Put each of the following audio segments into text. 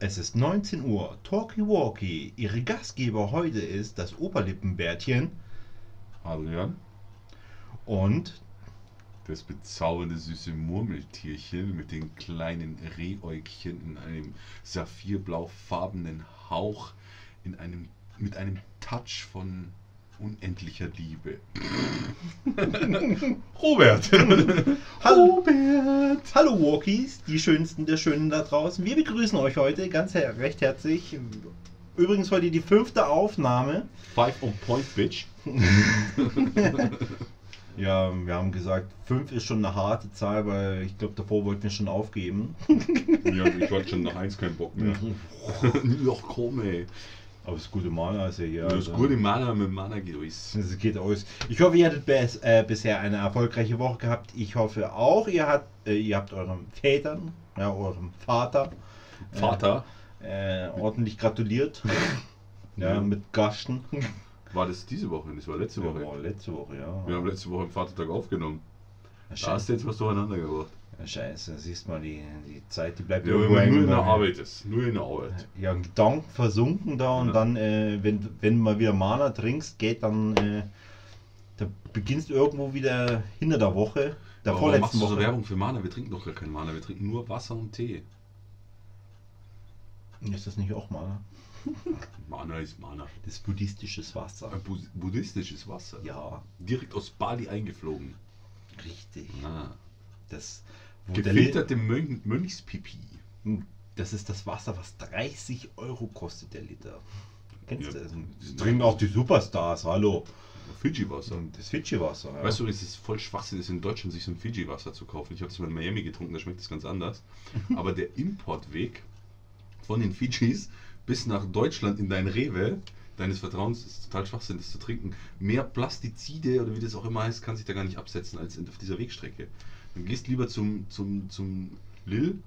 Es ist 19 Uhr. Talkie Walkie. Ihre Gastgeber heute ist das Oberlippenbärtchen Adrian, und das bezaubernde süße Murmeltierchen mit den kleinen Rehäugchen in einem saphirblaufarbenen Hauch, in einem, mit einem Touch von unendlicher Liebe. Robert! Hallo Robert! Hallo Walkies, die schönsten der Schönen da draußen. Wir begrüßen euch heute ganz her recht herzlich. Übrigens heute die fünfte Aufnahme. Five on point, bitch. Ja, wir haben gesagt, fünf ist schon eine harte Zahl, weil ich glaube, davor wollten wir schon aufgeben. Ja, ich hatte schon nach eins keinen Bock mehr. Ach komm, ey. Aber das gute Mana ist ja hier. Das also- gute Mana mit Mana geht aus. Es geht aus. Ich hoffe, ihr hattet bes äh, bisher eine erfolgreiche Woche gehabt. Ich hoffe auch, ihr habt, äh, ihr habt euren Vätern, ja, eurem Vater, Vater, äh, ordentlich gratuliert. ja, Ja. mit Gasten. war das diese Woche? Das war letzte Woche. Ja, letzte Woche, ja. Wir haben letzte Woche am Vatertag aufgenommen. Da hast du jetzt was durcheinander gebracht. Scheiße, siehst mal, die, die Zeit, die bleibt Ja, irgendwo nur in der Arbeit ist. Nur in der Arbeit. Ja, Gedanken versunken da und Ja. dann, äh, wenn, wenn du mal wieder Mana trinkst, geht dann, äh, da beginnst du irgendwo wieder hinter der Woche, der Aber warum machst vorletzten du so Woche. Werbung für Mana? Wir trinken doch gar kein Mana. Wir trinken nur Wasser und Tee. Ist das nicht auch Mana? Mana ist Mana. Das ist buddhistisches Wasser. Bu- buddhistisches Wasser. Ja, Direkt aus Bali eingeflogen. richtig. Ah. Das, Gefilterte Mön Mönchspipi. das ist das Wasser, was 30 Euro kostet, der Liter. Kennst Ja, du das? das trinken auch die Superstars, hallo. Fiji-Wasser. Das Fidschi-Wasser. Ja. Weißt du, es ist voll Schwachsinn, ist in Deutschland sich so ein Fiji-Wasser zu kaufen. Ich habe das mal in Miami getrunken, da schmeckt es ganz anders. Aber der Importweg von den Fijis bis nach Deutschland in dein Rewe deines Vertrauens ist total Schwachsinn, das zu trinken. Mehr Plastizide oder wie das auch immer heißt, kann sich da gar nicht absetzen als auf dieser Wegstrecke. Dann gehst lieber zum, zum, zum Lil,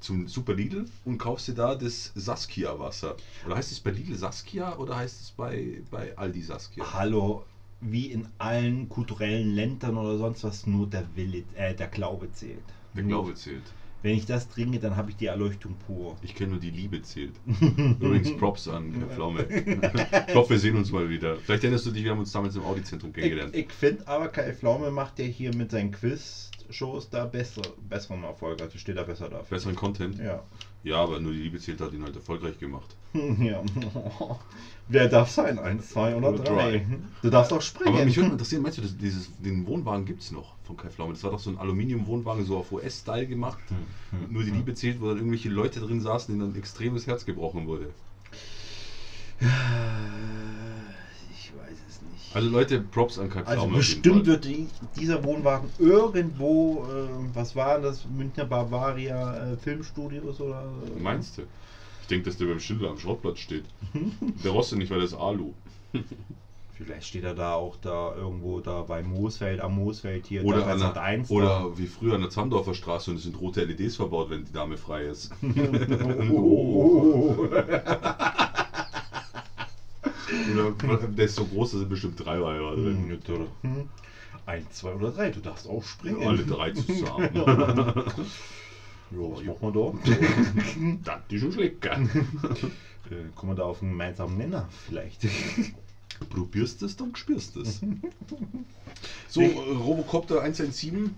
zum Super Lidl und kaufst dir da das Saskia-Wasser. Oder heißt es bei Lidl Saskia oder heißt es bei, bei Aldi Saskia? Hallo, wie in allen kulturellen Ländern oder sonst was, nur der Wille, äh, der Glaube zählt. Der Glaube zählt. Wenn ich das trinke, dann habe ich die Erleuchtung pur. Ich kenne nur die Liebe zählt. Übrigens Props an Herr Pflaume. Ich hoffe, wir sehen uns mal wieder. Vielleicht erinnerst du dich, wir haben uns damals im Audi-Zentrum Ich, kennengelernt. ich finde aber, Kai Pflaume macht ja hier mit seinen Quiz-Shows da besser, besseren Erfolg. Also steht da besser dafür. Besseren Content. Ja. Ja, aber nur die Liebe zählt hat ihn halt erfolgreich gemacht. ja. Wer darf sein? Eins, zwei oder, drei? Du darfst auch springen. Aber mich würde interessieren, meinst du, das, dieses, den Wohnwagen gibt es noch von Kai Pflaume? Das war doch so ein Aluminium-Wohnwagen, so auf US-Style gemacht. Hm, Nur die Liebe zählt, wo dann irgendwelche Leute drin saßen, denen ein extremes Herz gebrochen wurde. Ich weiß es nicht. Also Leute, Props an Kai Also bestimmt wird die, dieser Wohnwagen irgendwo, äh, was war das, Münchner Bavaria äh, Filmstudios oder? Meinst du? Ich denke, dass der beim Schindler am Schrottplatz steht. Der rostet nicht, weil das Alu. Vielleicht steht er da auch da irgendwo da bei Moosfeld, am Moosfeld hier. Oder, an der, 1 oder wie früher an der Zamdorfer Straße und es sind rote LEDs verbaut, wenn die Dame frei ist. Oh. Der ist so groß, da sind bestimmt drei Weiber drin. Hm. Eins, zwei oder drei, du darfst auch springen. Alle drei zusammen. Ja, was machen wir da? das ist schon schlecker. Äh, kommen wir da auf einen gemeinsamen Nenner vielleicht. Probierst es, dann spürst es. So, äh, Robocopter 117.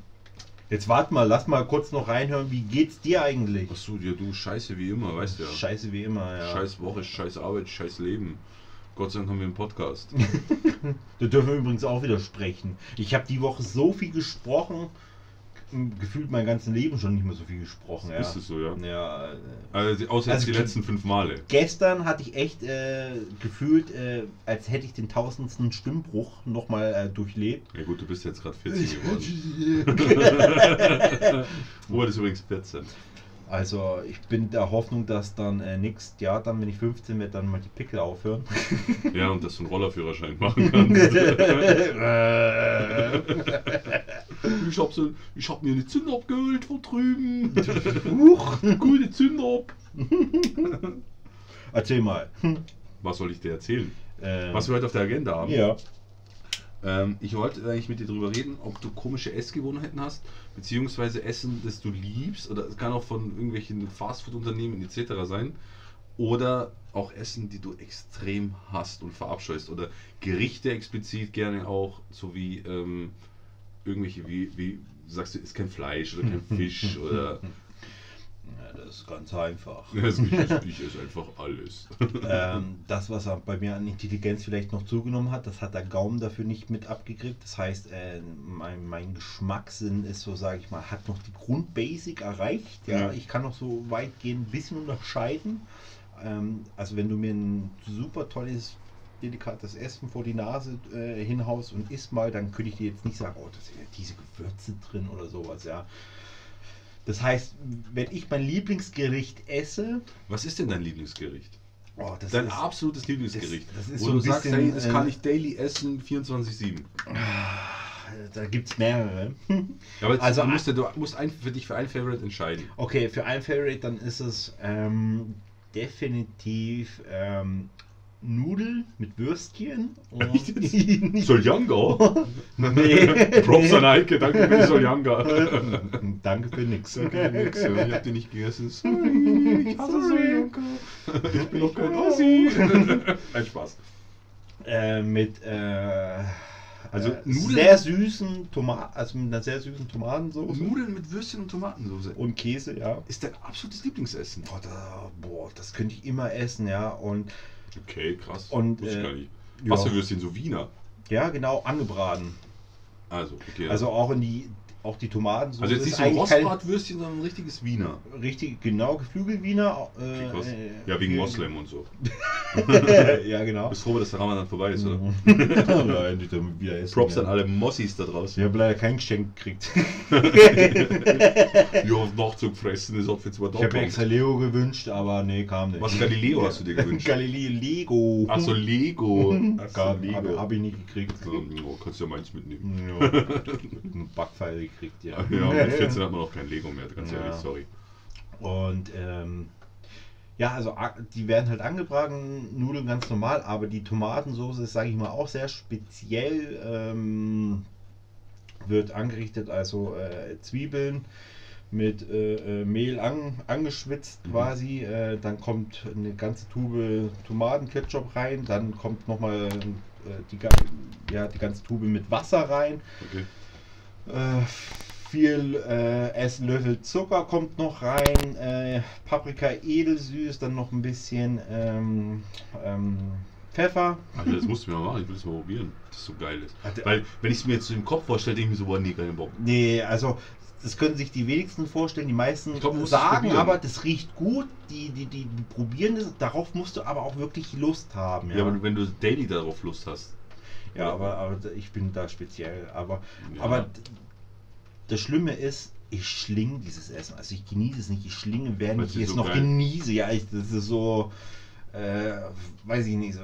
Jetzt warte mal, lass mal kurz noch reinhören, wie geht's dir eigentlich? Achso, ja, du scheiße wie immer, weißt du ja. Scheiße wie immer, ja. Scheiß Woche, scheiß Arbeit, scheiß Leben. Gott sei Dank haben wir einen Podcast. Da dürfen wir übrigens auch wieder sprechen. Ich habe die Woche so viel gesprochen, gefühlt mein ganzes Leben schon nicht mehr so viel gesprochen. Ja. Ist es so, ja? Ja, äh, Also, außer jetzt Also die ki- letzten fünf Male. gestern hatte ich echt äh, gefühlt, äh, als hätte ich den tausendsten Stimmbruch nochmal äh, durchlebt. Ja gut, du bist jetzt gerade 14 geworden. Robert ist übrigens 14. Also ich bin der Hoffnung, dass dann äh, nächstes Jahr, dann wenn ich 15 werde, dann mal die Pickel aufhören. Ja, und dass du einen Rollerführerschein machen kannst. ich hab, so, ich hab mir eine Zünder abgeholt von drüben. Huch. Gute Zünder ab. Erzähl mal. Was soll ich dir erzählen? Äh, Was wir heute auf der Agenda haben? ja. Ähm, ich wollte eigentlich mit dir darüber reden, ob du komische Essgewohnheiten hast, beziehungsweise Essen, das du liebst, oder es kann auch von irgendwelchen Fastfood-Unternehmen etc. sein, oder auch Essen, die du extrem hasst und verabscheust, oder Gerichte explizit gerne auch, so wie ähm, irgendwelche, wie, wie sagst du, ist kein Fleisch oder kein Fisch oder Ja, das ist ganz einfach. Also ich, ich esse einfach alles. ähm, das, was bei mir an Intelligenz vielleicht noch zugenommen hat, das hat der Gaumen dafür nicht mit abgekriegt. Das heißt, äh, mein, mein Geschmackssinn ist so, sage ich mal, hat noch die Grundbasic erreicht. Ja, Ja. ich kann noch so weitgehend ein bisschen unterscheiden. Ähm, also wenn du mir ein super tolles delikates Essen vor die Nase äh, hinhaust und isst mal, dann könnte ich dir jetzt nicht sagen, oh, da sind ja diese Gewürze drin oder sowas, ja. Das heißt, wenn ich mein Lieblingsgericht esse, Was ist denn dein Lieblingsgericht? oh, das Dein ist, absolutes Lieblingsgericht. das- das ist wo so du ein sagst, bisschen, hey, das kann äh, ich daily essen, 24-7. da gibt es mehrere. Aber jetzt, Also, du musst, du musst ein, für dich für ein Favorite entscheiden. Okay, für ein Favorite dann ist es ähm, definitiv ähm, Nudeln mit Würstchen. Und Soljanga? nee. Props an Eike, danke für die Soljanga. Danke für nix. Okay, nix, ja, ich hab die nicht gegessen. Sorry, ich hasse Soljanga. Ich bin doch kein Ossi. Ein Spaß. Äh, mit äh, Also äh, sehr süßen Tomaten, also mit einer sehr süßen Tomatensauce Nudeln mit Würstchen und Tomatensauce. und Käse, ja. Ist dein absolutes Lieblingsessen. Boah, da, boah, das könnte ich immer essen, ja. Und Okay, krass. Und, äh, gar nicht. ja. Was für Würstchen? So Wiener. ja, genau, angebraten. Also, okay. Also auch in die, auch die Tomatensauce also jetzt nicht so ein Rostbratwürstchen, sondern ein richtiges Wiener. Richtig, genau, Geflügelwiener. Äh, äh, Ja, wegen äh, Moslem und so. ja, genau. Bist froh, dass der Ramadan vorbei ist, oder? Nein, nicht damit wieder essen. Props ja. an alle Mossis da Ich draußen. habe leider kein Geschenk gekriegt. Ja, auf Nachzug fressen ist auch für zwei Ich habe extra Lego gewünscht, aber nee, kam nicht. Was Galileo hast du dir gewünscht? Galileo Lego. Achso, Lego. Ach so, Gab, Lego. habe hab ich nicht gekriegt. Oh, kannst ja meins mitnehmen. Ja, einen Backpfeil gekriegt, ja. Ja, mit 14 hat man auch kein Lego mehr, ganz Ja. ehrlich, sorry. Und ähm, ja, also die werden halt angebraten, Nudeln ganz normal, aber die Tomatensauce ist, sage ich mal, auch sehr speziell. Ähm, wird angerichtet, also äh, Zwiebeln mit äh, äh, Mehl an, angeschwitzt Mhm. quasi. Äh, dann kommt eine ganze Tube Tomatenketchup rein, dann kommt nochmal äh, die, ja, die ganze Tube mit Wasser rein. Okay. Äh, viel äh, Esslöffel Zucker kommt noch rein, äh, Paprika edelsüß, dann noch ein bisschen ähm, ähm, Pfeffer. Alter, das musst du mir mal machen, ich will das mal probieren, dass das so geil ist. Hat- Weil, wenn ich es mir jetzt so im Kopf vorstelle, denke ich mir so, boah, nee, keinen Bock. Nee, also das können sich die wenigsten vorstellen, die meisten glaub, sagen aber, das riecht gut, die, die, die, die probieren das, darauf musst du aber auch wirklich Lust haben. Ja, Ja, aber wenn du daily darauf Lust hast. Ja aber, aber ich bin da speziell. Aber, Ja. aber das Schlimme ist, ich schlinge dieses Essen. Also ich genieße es nicht, ich schlinge, während Weil's ich es so noch geil- genieße. Ja, ich, das ist so, äh, weiß ich nicht, so.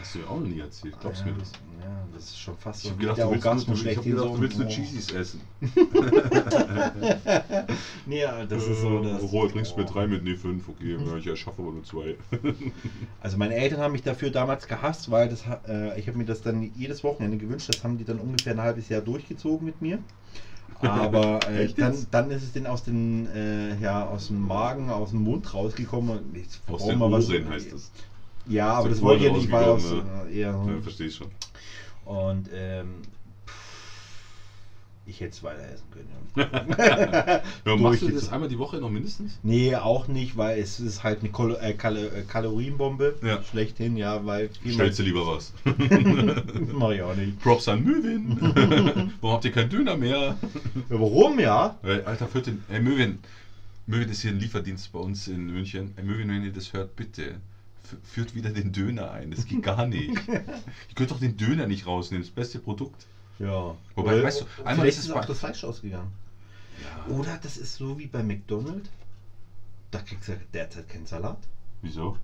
Hast du ja auch noch nie erzählt, glaubst du ja, mir das? Ja, das ist schon fast Ich so gedacht, der Orgasmus du, ich hab gedacht, du willst nur oh. Cheesies essen. Nee, ja, das ist so. Das, Rohe bringst du mir oh. drei mit? Nee, fünf, okay. Ja, ich erschaffe aber nur zwei. Also meine Eltern haben mich dafür damals gehasst, weil das, äh, ich habe mir das dann jedes Wochenende gewünscht. Das haben die dann ungefähr ein halbes Jahr durchgezogen mit mir. Aber äh, dann, dann ist es denen aus, den, äh, ja, aus dem Magen, aus dem Mund rausgekommen. Jetzt Aus den wir was- Ohren heißt das. Ja, aber das wollte ich ja Ohren nicht, weil aus, rausgekommen, äh, eher. Ja, verstehe ich schon. Und ähm, ich hätte es weiter essen können. Ja, machst du das einmal die Woche noch mindestens? Nee, auch nicht, weil es ist halt eine Kol äh, Kal äh, Kalorienbombe. Ja. Schlechthin, ja, weil Stellst du lieber was. Mach ich auch nicht. Props an Möwin. Warum habt ihr keinen Döner mehr? Ja, warum, ja? Alter, den. Ey, Möwin. Möwin ist hier ein Lieferdienst bei uns in München. Ey, Möwin, wenn ihr das hört, bitte. Führt wieder den Döner ein. Das geht gar nicht. ihr könnt doch den Döner nicht rausnehmen. Das beste Produkt. Ja. Wobei, Oder- weißt du, einmal ist es auch das Fleisch ausgegangen. Ja. Oder das ist so wie bei McDonald's. Da kriegst du derzeit keinen Salat. Wieso?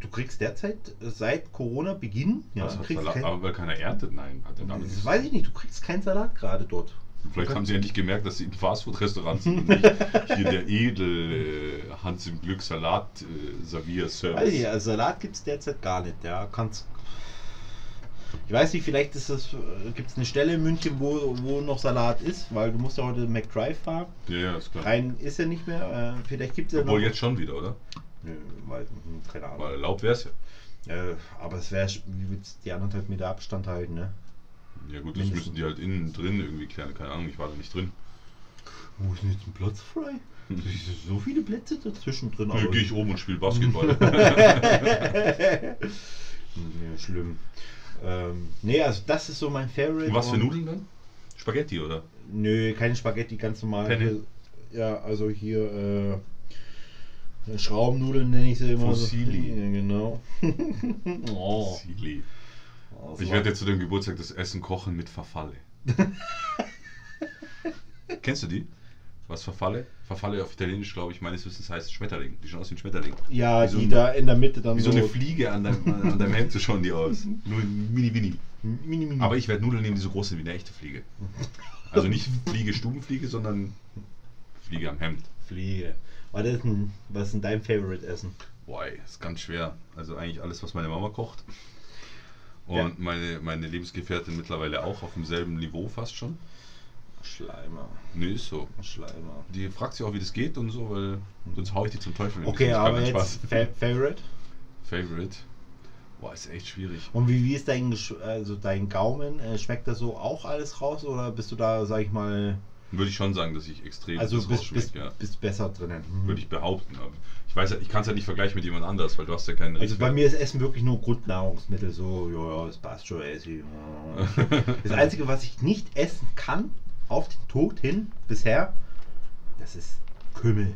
Du kriegst derzeit äh, seit Corona-Beginn, ja, Was hat kriegst Salat? kein, Aber weil keiner erntet? Nein, hat er damit das weiß ich nicht, du kriegst keinen Salat gerade dort. Vielleicht haben sie endlich gemerkt, dass sie im Fastfood-Restaurant sind und nicht hier der edel äh, Hans im Glück Salat äh, Servier Weiß ich, Service. also Salat gibt es derzeit gar nicht, ja. Kannst. Ich weiß nicht, vielleicht ist das, gibt es eine Stelle in München, wo, wo noch Salat ist, weil du musst ja heute McDrive fahren. Ja, ja, ist klar. Rein ist ja nicht mehr. Äh, vielleicht gibt es ja Obwohl noch. jetzt schon wieder, oder? Nö, weil, hm, keine Ahnung. Weil erlaubt wäre es ja. Äh, aber es wäre, wie willst du die anderthalb Meter Abstand halten, ne? Ja gut, das Mindestens. müssen die halt innen drin irgendwie klären. Keine Ahnung, ich war da nicht drin. Wo ist denn jetzt ein Platz frei? Es sind so viele Plätze dazwischen drin. Dann gehe ich oben und spiele Basketball. Nee, schlimm. Ähm, nee, also das ist so mein Favorite. Und was für Und- Nudeln dann? Spaghetti, oder? Nö, keine Spaghetti, ganz normal. Penne. Ja, also hier äh, Schraubennudeln nenne ich sie immer. Fusilli. So. Ja, genau. oh. Silly. das Ich werde jetzt zu dem Geburtstag das Essen kochen mit Verfalle. Kennst du die? Was Verfalle? Verfalle auf Italienisch, glaube ich, meines Wissens heißt Schmetterling. Die schauen aus wie ein Schmetterling. Ja, wie so die ein- da in der Mitte dann Wie so eine Fliege an deinem, an deinem Hemd so schauen die aus. Nur mini, mini. Mini, mini. Aber ich werde Nudeln nehmen, die so groß sind wie eine echte Fliege. Also nicht Fliege, Stubenfliege, sondern Fliege am Hemd. Fliege. Was ist denn, was ist denn dein Favorite Essen? Boah, ey, ist ganz schwer. Also eigentlich alles, was meine Mama kocht. Und Ja. meine, meine Lebensgefährtin mittlerweile auch auf demselben Niveau fast schon. Schleimer. Nee, ist so. Schleimer. Die fragt sich auch, wie das geht und so, weil sonst hau ich die zum Teufel. Okay, aber jetzt Fa Favorite. Favorite. Boah, ist echt schwierig. Und wie, wie ist dein, also dein Gaumen? Äh, schmeckt da so auch alles raus oder bist du da, sag ich mal, Würde ich schon sagen, dass ich extrem also bist, bist, ja. bist besser drinnen? Mhm. Würde ich behaupten. Aber ich weiß ich kann es ja nicht vergleichen mit jemand anders, weil du hast ja keinen Also bei mir ist Essen wirklich nur Grundnahrungsmittel, so, ja, ja, es passt schon, esse ich. ja. Das Einzige, was ich nicht essen kann, auf den Tod hin, bisher, das ist Kümmel.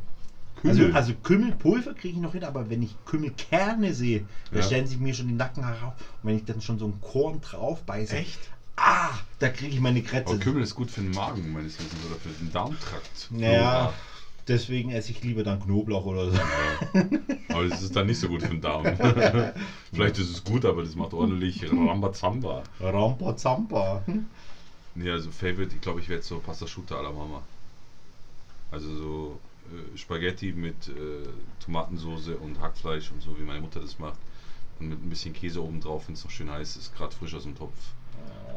Also, Kümmel? also Kümmelpulver kriege ich noch hin, aber wenn ich Kümmelkerne sehe, da Ja. stellen sich mir schon die Nackenhaare auf. Und wenn ich dann schon so ein Korn drauf beiße, Echt? ah, da kriege ich meine Krätze. Aber Kümmel ist gut für den Magen meines Wissens oder für den Darmtrakt. Naja, deswegen esse ich lieber dann Knoblauch oder so. Aber das ist dann nicht so gut für den Darm. Vielleicht ist es gut, aber das macht ordentlich Rambazamba. Rampa Zampa. Nee, also Favorite, ich glaube, ich werde so Pasta Asciutta alla Mama. Also so äh, Spaghetti mit äh, Tomatensoße und Hackfleisch und so, wie meine Mutter das macht. Und mit ein bisschen Käse oben drauf, wenn es noch schön heiß ist, gerade frisch aus dem Topf.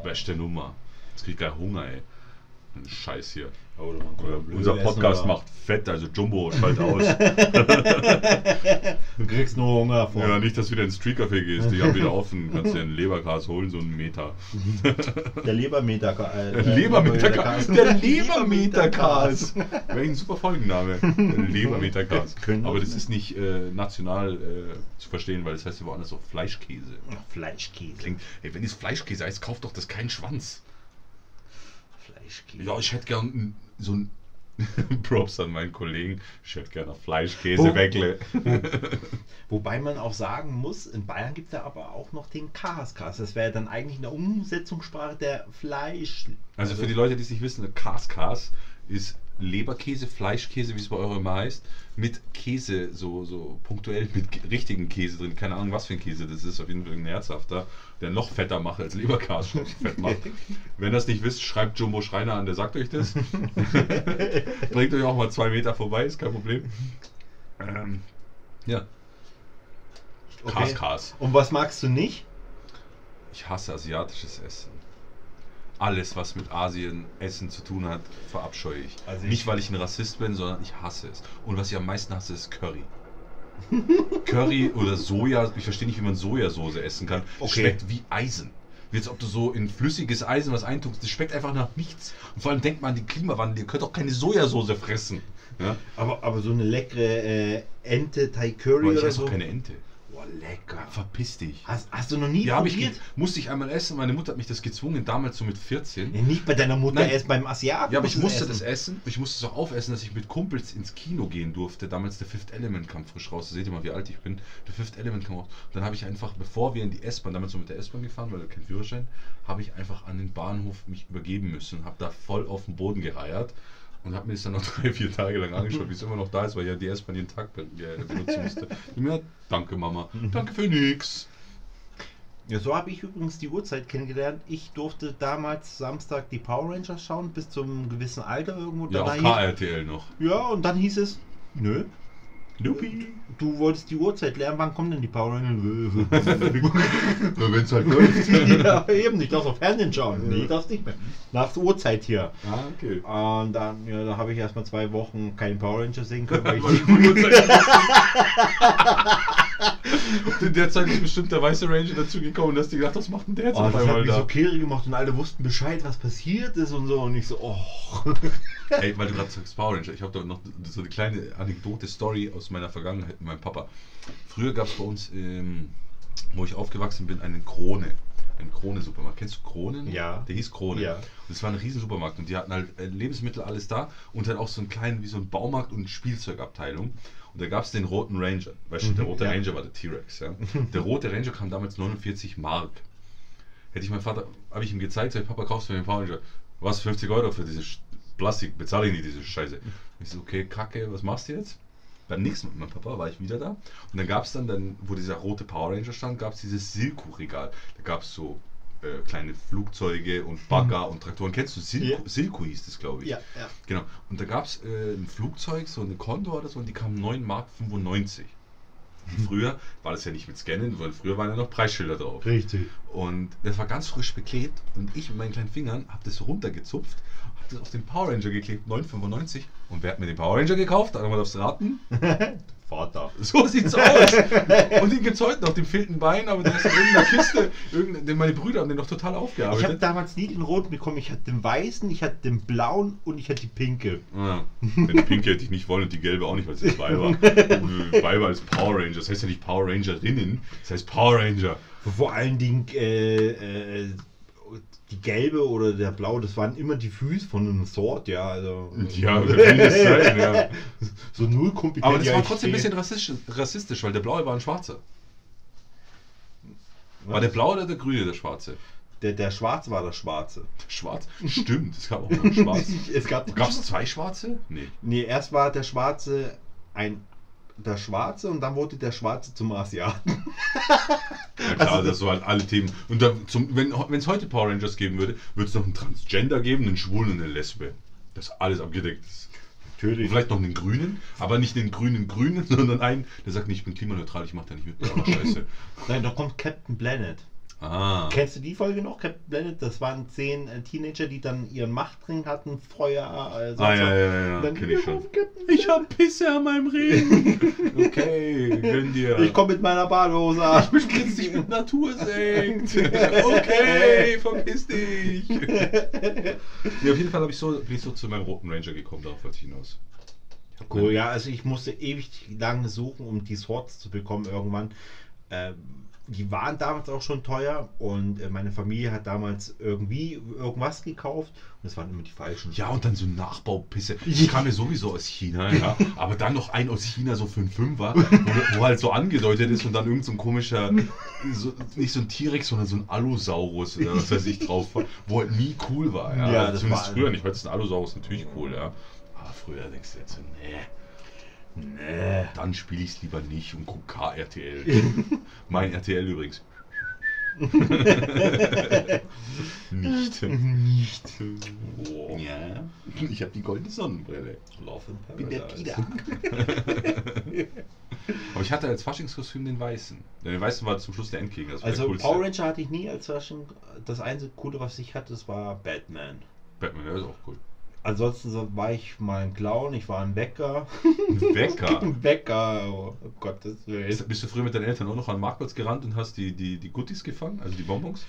Beste Nummer. Jetzt krieg ich gar Hunger, ey. Scheiß hier. Oder blöd Unser essen, Podcast oder- macht fett, also Jumbo, schalt aus. Du kriegst nur Hunger von. ja, nicht, dass du wieder ins Street-Café gehst. Die haben wieder offen. Kannst dir einen Leberkas holen, so einen Meter. Der Lebermeter. Äh, Der Lebermeterkas. Der Lebermeterkas. Welch ein super Folgenname. Der wir Aber das ist nicht äh, national äh, zu verstehen, weil das heißt ja woanders auch Fleischkäse. Fleischkäse. Klingt, ey, wenn es Fleischkäse heißt, kauft doch das keinen Schwanz. Fleischkäse. Ja, ich hätte gern so ein Props an meinen Kollegen. Ich hätte gerne Fleischkäse wegle. Wobei man auch sagen muss, in Bayern gibt es ja aber auch noch den Kaskas. Das wäre dann eigentlich in der Umsetzungssprache der Fleisch. Also für die Leute, die es nicht wissen, Kaskas ist Leberkäse, Fleischkäse, wie es bei euch immer heißt, mit Käse, so, so punktuell mit richtigen Käse drin. Keine Ahnung, was für ein Käse das ist. Auf jeden Fall ein herzhafter, der noch fetter macht als Leberkas schon fett macht. Wenn ihr das nicht wisst, schreibt Jumbo Schreiner an, der sagt euch das. Bringt euch auch mal zwei Meter vorbei, ist kein Problem. Ähm, ja, Okay. Kaskas. Und was magst du nicht? Ich hasse asiatisches Essen. Alles, was mit Asien Essen zu tun hat, verabscheue ich. Also ich- Nicht, weil ich ein Rassist bin, sondern ich hasse es. Und was ich am meisten hasse, ist Curry. Curry oder Soja, ich verstehe nicht, wie man Sojasauce essen kann. Okay. schmeckt wie Eisen. Wie als ob du so in flüssiges Eisen was eintust. Das schmeckt einfach nach nichts. Und vor allem denkt man an den Klimawandel, ihr könnt auch keine Sojasauce fressen. Ja? Aber, aber so eine leckere äh, Ente Thai Curry Aber ich oder esse so. auch keine Ente. Boah, lecker. Verpiss dich. Hast, hast du noch nie Ja, habe ich probiert? musste ich einmal essen. Meine Mutter hat mich das gezwungen, damals so mit 14. Ja, nicht bei deiner Mutter, Nein. erst beim Asiaten. Ja, aber ich musste es das essen. Ich musste es auch aufessen, dass ich mit Kumpels ins Kino gehen durfte. Damals der Fifth Element kam frisch raus. Da seht ihr mal, wie alt ich bin. Der Fifth Element kam raus. Und dann habe ich einfach, bevor wir in die S-Bahn, damals so mit der S-Bahn gefahren, weil er kein Führerschein, habe ich einfach an den Bahnhof mich übergeben müssen habe da voll auf den Boden gereiert. Und habe mir das dann noch drei, vier Tage lang angeschaut, wie es immer noch da ist, weil ich ja die S-Bahn jeden Tag ben- ja, benutzen musste. Und mir, danke Mama, danke für nix. Ja, so habe ich übrigens die Uhrzeit kennengelernt. Ich durfte damals Samstag die Power Rangers schauen, bis zum gewissen Alter irgendwo. Ja, auf KRTL noch. ja, und dann hieß es, nö, Nupi. Du wolltest die Uhrzeit lernen, wann kommen denn die Power Rangers? Wenn es halt läuft. ja, eben, ich darf auf Fernsehen schauen. Nee, das nicht mehr. Nach der Uhrzeit hier. Ah, okay. Und dann, ja, da habe ich erstmal zwei Wochen keinen Power Ranger sehen können, weil ich die Uhrzeit in der Zeit ist bestimmt der weiße Ranger dazu gekommen und hast dir gedacht, was macht denn der jetzt Oh, auf das hat einmal mich da? so kirre gemacht und alle wussten Bescheid, was passiert ist und so. Und ich so, oh. Ey, weil du gerade sagst Power Ranger, ich habe da noch so eine kleine Anekdote-Story aus meiner Vergangenheit mit meinem Papa. Früher gab es bei uns, ähm, wo ich aufgewachsen bin, einen Krone. Einen Krone-Supermarkt. Kennst du Kronen? Ja. Der hieß Krone. Ja. Und das war ein riesen Supermarkt und die hatten halt äh, Lebensmittel alles da und dann auch so einen kleinen, wie so ein Baumarkt und Spielzeugabteilung. Und da gab es den roten Ranger. Weißt du, der Mhm, rote ja. Ranger war der T-Rex. Ja? Der rote Ranger kam damals 49 Mark. Hätte ich meinem Vater, habe ich ihm gezeigt, sag Papa, kaufst du mir den Power Ranger? Was, 50 Euro für diese Sch- Plastik? Bezahle ich nicht diese Scheiße. Ich so, okay, kacke, was machst du jetzt? Beim nächsten Mal mit meinem Papa war ich wieder da. Und dann gab es dann, dann, wo dieser rote Power Ranger stand, gab es dieses Silko-Regal. Da gab es so äh, kleine Flugzeuge und Bagger und Traktoren. Kennst du Silko? Ja. Silko hieß das, glaube ich. Ja, ja. Genau. Und da gab es äh, ein Flugzeug, so eine Condor oder so, und die kam 9 Mark 95. Früher war das ja nicht mit Scannen, weil früher waren ja noch Preisschilder drauf. Richtig. Und das war ganz frisch beklebt und ich mit meinen kleinen Fingern habe das runtergezupft, habe das auf den Power Ranger geklebt, 9,95. Und wer hat mir den Power Ranger gekauft? Einmal aufs Raten. Vater. So sieht's aus. Und den gibt's heute noch, dem fehlt ein Bein, aber der ist in irgendeiner Kiste. Irgendein, den meine Brüder haben den noch total Ich habe aufgearbeitet. damals nie den roten bekommen. Ich hatte den weißen, ich hatte den blauen und ich hatte die pinke. Ja. Den pinke hätte ich nicht wollen und die gelbe auch nicht, weil es zwei war. Zwei war als Power Ranger. Das heißt ja nicht Power Rangerinnen, das heißt Power Ranger. Vor allen Dingen äh, äh, die gelbe oder der blaue, das waren immer die Füße von einem Sword, ja. Also, Ja, sein, ja. So null kompetent. Aber das war trotzdem ein bisschen rassistisch, rassistisch, weil der blaue war ein schwarzer. War der blaue oder der grüne der schwarze? Der, der Schwarze war der Schwarze. Schwarz? Stimmt, es gab auch noch einen schwarz. es gab Gab es zwei schwarze? Nee. Nee, erst war der Schwarze ein der Schwarze und dann wurde der Schwarze zum Asiaten. Ja klar, Also- das so halt alle Themen. Und dann zum, wenn es heute Power Rangers geben würde, würde es noch einen Transgender geben, einen Schwulen und eine Lesbe. Das ist alles abgedeckt. ist. Natürlich. vielleicht noch einen Grünen, aber nicht den grünen Grünen, sondern einen, der sagt, nee, ich bin klimaneutral, ich mache da nicht mit. Scheiße. Nein, da kommt Captain Planet. Ah. Kennst du die Folge noch? Das waren zehn äh, Teenager, die dann ihren Machtring hatten, Feuer. Sonst Ah, ja, ja, ja, ja, dann, kenn ich schon. Ich hab Pisse an meinem Reden. Okay, gönn dir. Ich komme mit meiner Badehose an. bespritzt dich mit Natursekt. Okay, verpiss dich. ja, auf jeden Fall ich so, bin ich so zu meinem roten Ranger gekommen, darauf wollte ich hinaus. Ich Cool, ja, also ich musste ewig lange suchen, um die Swords zu bekommen irgendwann. Ähm, die waren damals auch schon teuer und äh, meine Familie hat damals irgendwie irgendwas gekauft und es waren immer die falschen. Ja, und dann so Nachbaupisse. Ich kam ja sowieso aus China, ja. Aber dann noch ein aus China, so für einen Fünfer, wo, wo halt so angedeutet ist und dann irgend so ein komischer, so, nicht so ein T-Rex, sondern so ein Allosaurus oder was weiß ich drauf war, wo halt nie cool war. Ja, Ja, das Zumindest war- früher nicht. Heute ist ein Allosaurus natürlich cool, ja. Aber früher denkst du jetzt so, nee. Nee. Dann spiele ich es lieber nicht und guck KRTL. mein RTL übrigens. nicht. Nicht. Oh. Ja. Ich habe die goldene Sonnenbrille. Love in Bin der Paradise. Aber ich hatte als Faschingskostüm den weißen. Den weißen war zum Schluss der Endgegner. Also der. Power Ranger hatte ich nie als Fasching. Das einzige coole, was ich hatte, das war Batman. Batman, der ist auch cool. Ansonsten so war ich mal ein Clown, ich war ein Bäcker. Wecker. Ein Bäcker, oh Gottes Willen. Bist, bist du früher mit deinen Eltern auch noch an den Marktplatz gerannt und hast die, die, die Guttis gefangen? Also die Bonbons?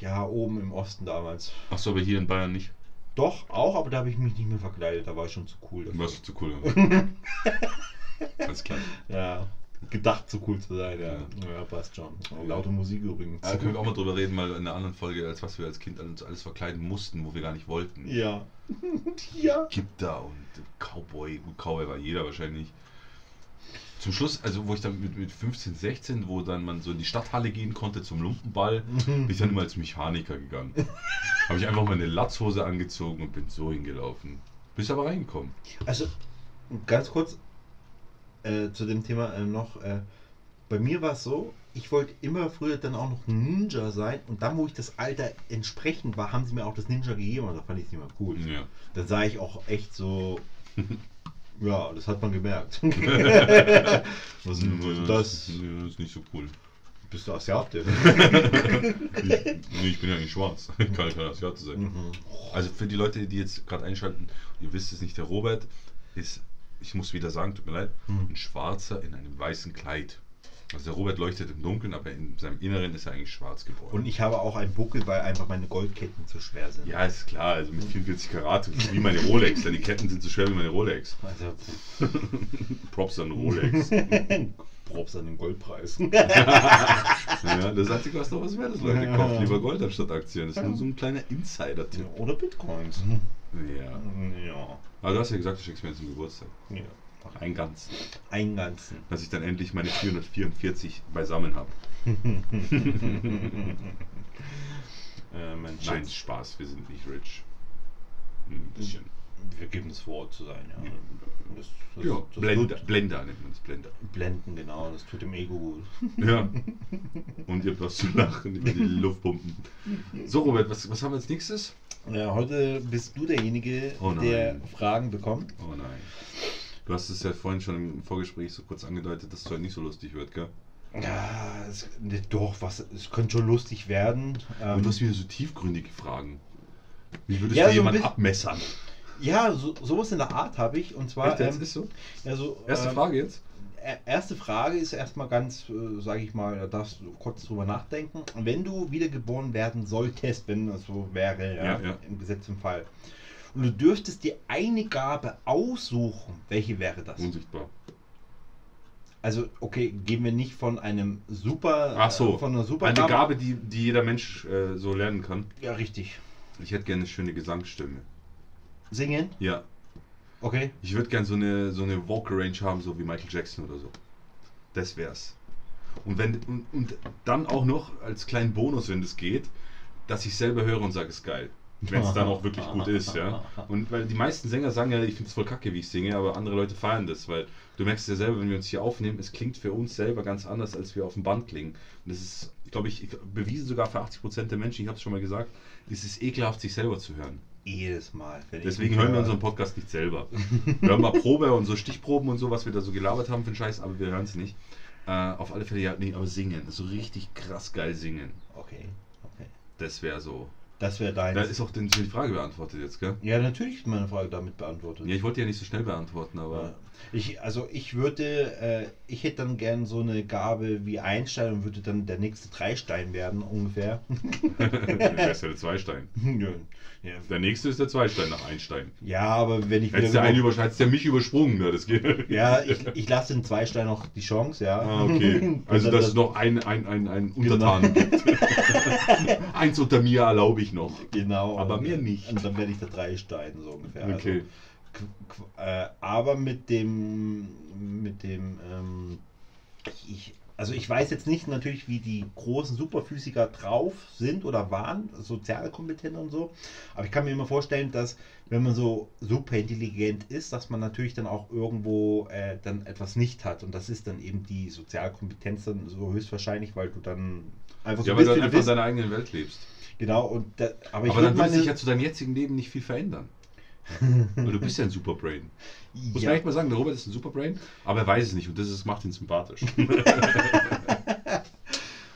Ja, oben im Osten damals. Achso, aber hier in Bayern nicht. Doch, auch, aber da habe ich mich nicht mehr verkleidet, da war ich schon zu cool. Du dafür. warst zu cool. Alles klar. Ja, gedacht zu cool zu sein, ja. Ja. Passt schon. Laute Musik übrigens. Da können wir auch mal drüber reden, mal in einer anderen Folge, als was wir als Kind alles, alles verkleiden mussten, wo wir gar nicht wollten. Ja. ja. Gipter und Cowboy. Gut, Cowboy war jeder wahrscheinlich. Zum Schluss, also wo ich dann mit, mit 15, 16, wo dann man so in die Stadthalle gehen konnte zum Lumpenball, bin ich dann immer als Mechaniker gegangen. Habe ich einfach meine Latzhose angezogen und bin so hingelaufen. Bist aber reingekommen. Also, ganz kurz äh, zu dem Thema äh, noch. Äh, bei mir war es so, ich wollte immer früher dann auch noch Ninja sein und dann, wo ich das Alter entsprechend war, haben sie mir auch das Ninja gegeben und da fand ich es nicht mehr cool. Ja. Da sah ich auch echt so Ja, das hat man gemerkt. Was ist das? Ja, ist nicht so cool. Bist du Asiate? Ich, nee, ich bin ja nicht schwarz. Kann kein Asiate sein. Mhm. Also für die Leute, die jetzt gerade einschalten, ihr wisst es nicht, der Robert ist, ich muss wieder sagen, tut mir leid, Hm. ein Schwarzer in einem weißen Kleid. Also der Robert leuchtet im Dunkeln, aber in seinem Inneren ist er eigentlich schwarz geboren. Und ich habe auch einen Buckel, weil einfach meine Goldketten zu schwer sind. ja, ist klar, also mit 44 Karat, wie meine Rolex, denn die Ketten sind so schwer wie meine Rolex. Also, Props an Rolex. Props an den Goldpreis. ja, das einzige, was noch was wert ist, Leute, kauft lieber Gold anstatt Aktien. Das ist nur so ein kleiner Insider-Tipp. Oder Bitcoins. Ja. Ja. Aber du hast ja gesagt, du schickst mir jetzt zum Geburtstag. ja. Ein ganzen. Einen ganzen. Dass ich dann endlich meine 444 beisammen habe. Äh, mein Nein, Spaß, wir sind nicht rich. Ein bisschen. wir geben es vor zu sein, ja. Das, das, Ja, das Blender, tut- Blender nennt man es, Blender. Blenden, genau. Das tut dem Ego gut. Ja. Und ihr habt was zu lachen über die Luftpumpen. So, Robert, was, was haben wir als nächstes? Ja, heute bist du derjenige, Oh der Fragen bekommt. Oh nein. Du hast es ja vorhin schon im Vorgespräch so kurz angedeutet, dass es heute nicht so lustig wird, gell? Ja, es, ne, doch, was, es könnte schon lustig werden. Ähm, Und du hast wieder so tiefgründige Fragen. Wie würdest Ja, du so jemanden bisschen- abmessern? ja, so, sowas in der Art habe ich. Und zwar. Echt, jetzt ähm, ist so? also, Erste ähm, Frage jetzt? E- Erste Frage ist erstmal ganz, äh, sage ich mal, da darfst du kurz drüber nachdenken. Wenn du wiedergeboren werden solltest, wenn das so wäre, ja, Ja, ja. im gesetzten Fall, und du dürftest dir eine Gabe aussuchen, welche wäre das? Unsichtbar. Also, okay, gehen wir nicht von einem super, Ach so, äh, von einer super Eine Gabe, die, die jeder Mensch äh, so lernen kann. Ja, richtig. Ich hätte gerne eine schöne Gesangsstimme. Singen, Ja, okay. ich würde gerne so eine, so eine Vocal Range haben, so wie Michael Jackson oder so. Das wär's. Und, wenn, und, und dann auch noch als kleinen Bonus, wenn das geht, dass ich selber höre und sage, es ist geil. Wenn es dann auch wirklich gut ist, ja. Und weil die meisten Sänger sagen ja, ich finde es voll kacke, wie ich singe, aber andere Leute feiern das, weil du merkst ja selber, wenn wir uns hier aufnehmen, es klingt für uns selber ganz anders, als wir auf dem Band klingen. Und das ist, glaube ich, bewiesen sogar für 80% der Menschen, ich habe es schon mal gesagt, es ist ekelhaft, sich selber zu hören. Jedes Mal. Deswegen hören wir unseren Podcast nicht selber. Wir hören mal Probe und so Stichproben und so, was wir da so gelabert haben für den Scheiß, aber wir hören es nicht. Äh, auf alle Fälle, ja, nee, aber singen. So richtig krass geil singen. Okay, okay. Das wäre so. Das wäre dein. Da ist auch die Frage beantwortet jetzt, gell? ja, natürlich ist meine Frage damit beantwortet. Ja, ich wollte ja nicht so schnell beantworten, aber. Ich, also ich würde, äh, ich hätte dann gern so eine Gabe wie Einstein und würde dann der nächste Dreistein werden, ungefähr. der ist ja der Zweistein. ja, Der nächste ist der Zweistein nach Einstein. ja, aber wenn ich Hättest der eine wieder... überschreitet, der mich übersprungen, ne? Das geht. Ja, ich, ich lasse den Zweistein noch die Chance, ja. Ah, okay. Also, dass es noch ein, ein, ein, ein Genau. Untertan gibt. Eins unter mir erlaube ich noch. Genau. Aber mir nicht. Und dann werde ich der Dreistein, so ungefähr. Okay. Also, äh, aber mit dem, mit dem, ähm, ich, also ich weiß jetzt nicht natürlich, wie die großen Superphysiker drauf sind oder waren, sozial kompetent und so, aber ich kann mir immer vorstellen, dass wenn man so super intelligent ist, dass man natürlich dann auch irgendwo äh, dann etwas nicht hat und das ist dann eben die Sozialkompetenz dann so höchstwahrscheinlich, weil du dann einfach so Ja, weil du wie dann einfach in deiner eigenen Welt lebst. Genau, und da, aber ich Aber dann würd würde sich ja zu deinem jetzigen Leben nicht viel verändern. Weil du bist ja ein Superbrain. Muss Ja. man echt mal sagen, der Robert ist ein Superbrain, aber er weiß es nicht und das ist, macht ihn sympathisch.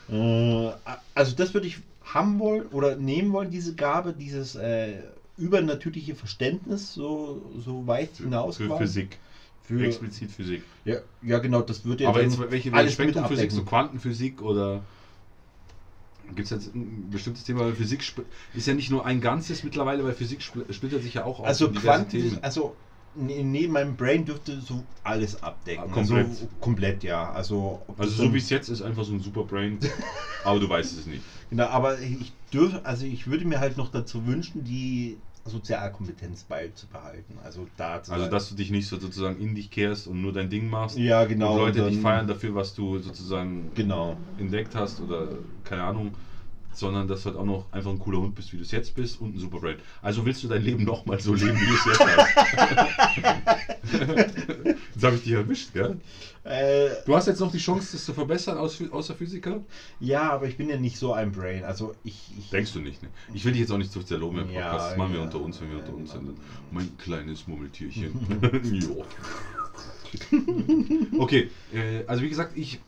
Äh, also das würde ich haben wollen oder nehmen wollen, diese Gabe, dieses äh, übernatürliche Verständnis so, so weit hinaus. Für. Physik. Für, Explizit Physik. ja, ja, genau, das würde Aber dann jetzt welche, welche alles mit Spektrum Physik, so. Quantenphysik oder gibt es jetzt ein bestimmtes Thema? Weil Physik ist ja nicht nur ein Ganzes mittlerweile, weil Physik spl- splittert sich ja auch auf Also Quanten, also ne- neben meinem Brain dürfte so alles abdecken. Ah, komplett. Also, komplett, ja. Also, Also so wie es jetzt ist, einfach so ein Superbrain, aber du weißt es nicht. Genau, aber ich dürfe, also ich würde mir halt noch dazu wünschen, die Sozialkompetenz beizubehalten. Also da Also dass du dich nicht so sozusagen in dich kehrst und nur dein Ding machst. ja genau. und Leute dann- dich feiern dafür, was du sozusagen Genau. entdeckt hast oder keine Ahnung. Sondern dass du halt auch noch einfach ein cooler Hund bist, wie du es jetzt bist und ein super Brain. Also willst du dein Leben nochmal so leben, wie du es jetzt hast. jetzt habe ich dich erwischt, gell? Äh, Du hast jetzt noch die Chance, das zu verbessern, außer Physiker? ja, aber ich bin ja nicht so ein Brain. Also ich. ich Denkst du nicht, ne? Ich will dich jetzt auch nicht zu zerloben im Ja, Podcast. das machen wir ja. unter uns, wenn wir unter uns sind. Mein kleines Murmeltierchen. jo. okay, äh, also wie gesagt, ich.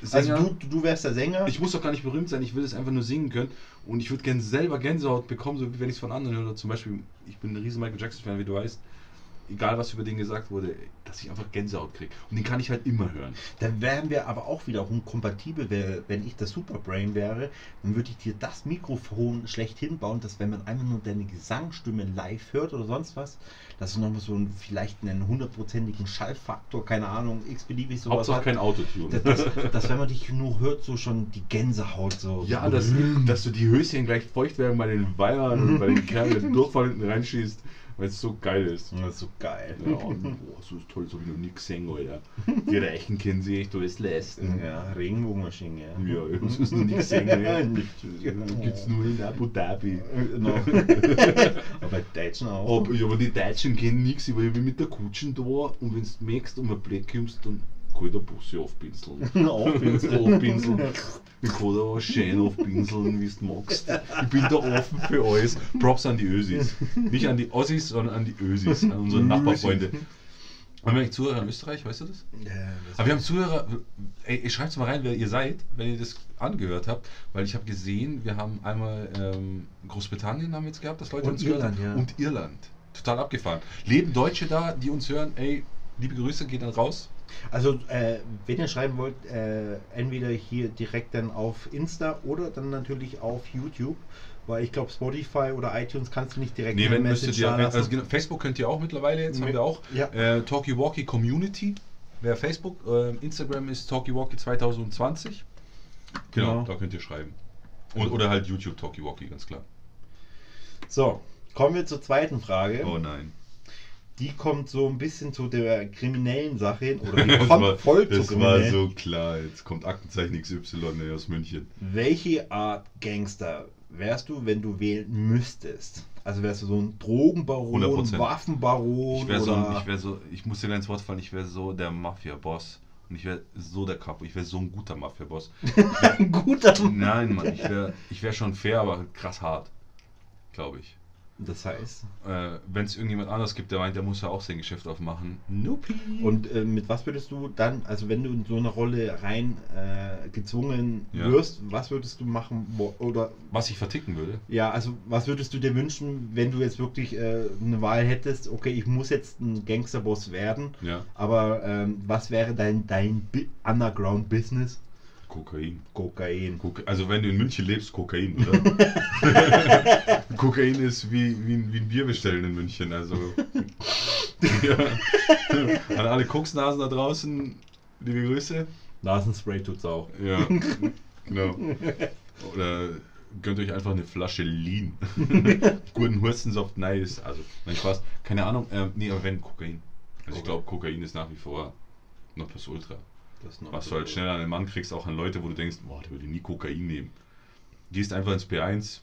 Also Sänger- du, du wärst der Sänger. Ich muss doch gar nicht berühmt sein, ich will es einfach nur singen können. Und ich würde gerne selber Gänsehaut bekommen, so wie wenn ich es von anderen höre. Zum Beispiel, ich bin ein riesen Michael Jackson-Fan, wie du weißt. Egal, was über den gesagt wurde, dass ich einfach Gänsehaut kriege. Und den kann ich halt immer hören. Dann wären wir aber auch wiederum kompatibel, wenn ich das Superbrain wäre, dann würde ich dir das Mikrofon schlecht hinbauen, dass wenn man einfach nur deine Gesangsstimme live hört oder sonst was, dass du nochmal so einen, vielleicht einen hundertprozentigen Schallfaktor, keine Ahnung, x-beliebig sowas Hauptsache hat. kein Autotune. dass, dass, dass wenn man dich nur hört, so schon die Gänsehaut so. Ja, so dass, dass du die Höschen gleich feucht werden bei den Weibern und bei den Kerlen, wenn du Durchfall hinten reinschießt, weil es so geil ist. Das ist so geil. Ja, und, boah, so ist toll, so wie noch nie gesehen, Alter. Die Rechen kennen sie echt, du ist leisten. Ja, Regenbogenmaschine, ja. Ja, das ist noch nie gesehen. Ja. Nicht. Gibt's nur in Abu Dhabi. No. aber Deutschen auch. Aber, ja, aber die Deutschen kennen nichts, weil ich bin mit der Kutschen da und wenn du merkst und ein Blatt kommst, dann kann ich der Busse aufpinseln. Aufpinseln. aufpinseln. Ich kann da auch schön aufpinseln, wie du magst. Ich bin da offen für alles. Props an die Ösis. Nicht an die Ossis, sondern an die Ösis, an unsere Nachbarfreunde. Haben wir eigentlich Zuhörer in Österreich, weißt du das? Ja, das Aber wir haben Zuhörer, ey, schreibt mal rein, wer ihr seid, wenn ihr das angehört habt, weil ich habe gesehen, wir haben einmal ähm, Großbritannien haben wir jetzt gehabt, dass Leute Und uns gehört Irland, haben. ja. Und Irland. Total abgefahren. Leben Deutsche da, die uns hören, ey, liebe Grüße, geht dann raus. Also, äh, wenn ihr schreiben wollt, äh, entweder hier direkt dann auf Insta oder dann natürlich auf YouTube, weil ich glaube, Spotify oder iTunes kannst du nicht direkt Nee, wenn müsstet ihr, also genau, Facebook könnt ihr auch mittlerweile, jetzt haben wir auch. Ja. Äh, Talkie Walkie Community, wäre Facebook. Äh, Instagram ist Talkie Walkie 2020. Genau, Genau. da könnt ihr schreiben. Und, oder halt YouTube Talkie Walkie, ganz klar. So, kommen wir zur zweiten Frage. Oh nein. Die kommt so ein bisschen zu der kriminellen Sache hin. Oder die kommt war, voll zu das war so klar. Jetzt kommt Aktenzeichen XY aus München. Welche Art Gangster wärst du, wenn du wählen müsstest? Also wärst du so ein Drogenbaron, 100%. Waffenbaron Ich wäre so, oder ich wäre so, ich muss dir ins Wort fallen, ich wäre so der Mafia-Boss. Und ich wäre so der Capo, ich wäre so ein guter Mafia-Boss. ein guter Nein, Mann, ich wäre ich wär schon fair, aber krass hart. Glaube ich. Das heißt. Äh, Wenn es irgendjemand anders gibt, der meint, der muss ja auch sein Geschäft aufmachen. Nope. Und äh, mit was würdest du dann, also wenn du in so eine Rolle rein äh, gezwungen Ja. wirst, was würdest du machen? wo- Oder Was ich verticken würde. ja, also was würdest du dir wünschen, wenn du jetzt wirklich äh, eine Wahl hättest, okay, ich muss jetzt ein Gangsterboss werden, Ja. aber ähm, was wäre dein, dein Bi- Underground-Business? Kokain. Kokain. Koka also wenn du in München lebst, Kokain, oder? Kokain ist wie, wie, ein- wie ein Bier bestellen in München. Also ja. an alle Koksnasen da draußen, liebe Grüße. Nasenspray tut's auch. Ja, genau. Oder gönnt euch einfach eine Flasche Lean. Guten Hustensaft, nice. Also, nein, Spaß. Keine Ahnung. Ähm, nee, aber wenn Kokain. Also ich glaube, Kokain ist nach wie vor noch plus ultra. Was du halt schnell an den Mann kriegst, auch an Leute, wo du denkst, boah, der würde nie Kokain nehmen. Gehst einfach ins P1,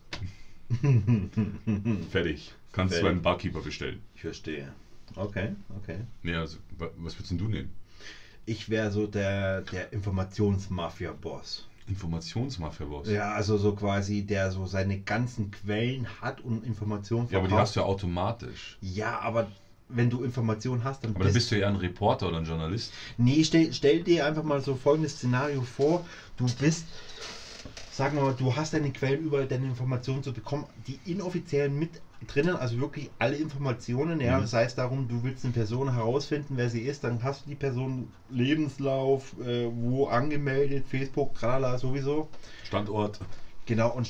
fertig. Kannst Fertig. beim Barkeeper bestellen. Ich verstehe. Okay, okay. Nee, also, wa- was würdest du nehmen? Ich wäre so der, der Informationsmafia-Boss. Informationsmafia-Boss. Ja, also so quasi, der so seine ganzen Quellen hat und Informationen Ja, aber die hast du ja automatisch. Ja, aber wenn du Informationen hast, dann Aber dann bist du eher ein Reporter oder ein Journalist. Nee, stell, stell dir einfach mal so folgendes Szenario vor. Du bist, sagen wir mal, du hast deine Quellen überall, deine Informationen zu bekommen, die inoffiziellen mit drinnen, also wirklich alle Informationen. Ja, Mhm. das heißt darum, du willst eine Person herausfinden, wer sie ist, dann hast du die Person Lebenslauf, äh, wo angemeldet, Facebook, tralala, sowieso. Standort. Genau, und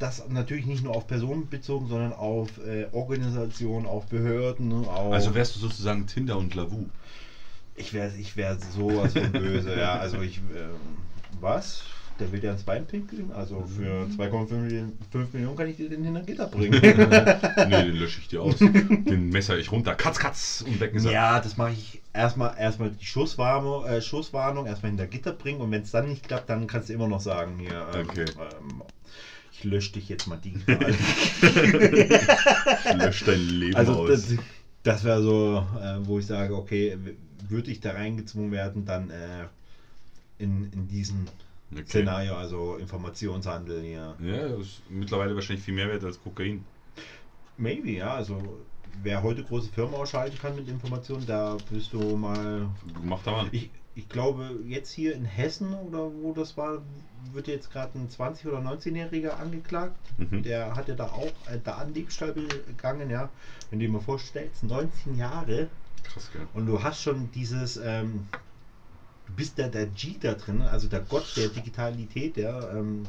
das natürlich nicht nur auf Personen bezogen, sondern auf äh, Organisationen, auf Behörden, auf. Also wärst du sozusagen Tinder und Lavu. Ich wäre ich wär sowas von böse, ja. Also ich. Ähm, was? Der will dir ans Bein pinkeln? Also für 2,5 Millionen, 5 Millionen kann ich dir den hinter Gitter bringen. nee, den lösche ich dir aus. Den messer ich runter. Katz, katz. Und weg ist er. ja, das mache ich erstmal erstmal die Schusswarnung, äh, Schusswarnung erstmal hinter Gitter bringen und wenn es dann nicht klappt, dann kannst du immer noch sagen hier. Ähm, Okay. ähm, ich lösche dich jetzt mal digital. Ich lösche dein Leben also aus. das, das wäre so, äh, wo ich sage, okay, würde ich da reingezwungen werden, dann äh, in, in diesem Okay. Szenario, also Informationshandel hier. Ja, das ist mittlerweile wahrscheinlich viel mehr wert als Kokain. Maybe, ja, also wer heute große Firmen ausschalten kann mit Informationen, da bist du mal. Macht da mal. Ich, ich glaube, jetzt hier in Hessen oder wo das war, wird jetzt gerade ein 20- oder 19-Jähriger angeklagt. Mhm. Der hatte da auch äh, da an Diebstahl begangen, ja. Wenn du dir mal vorstellst, 19 Jahre Krass, gell? und du hast schon dieses, ähm, du bist da der G da drin, also der Gott der Digitalität, ja. Ähm,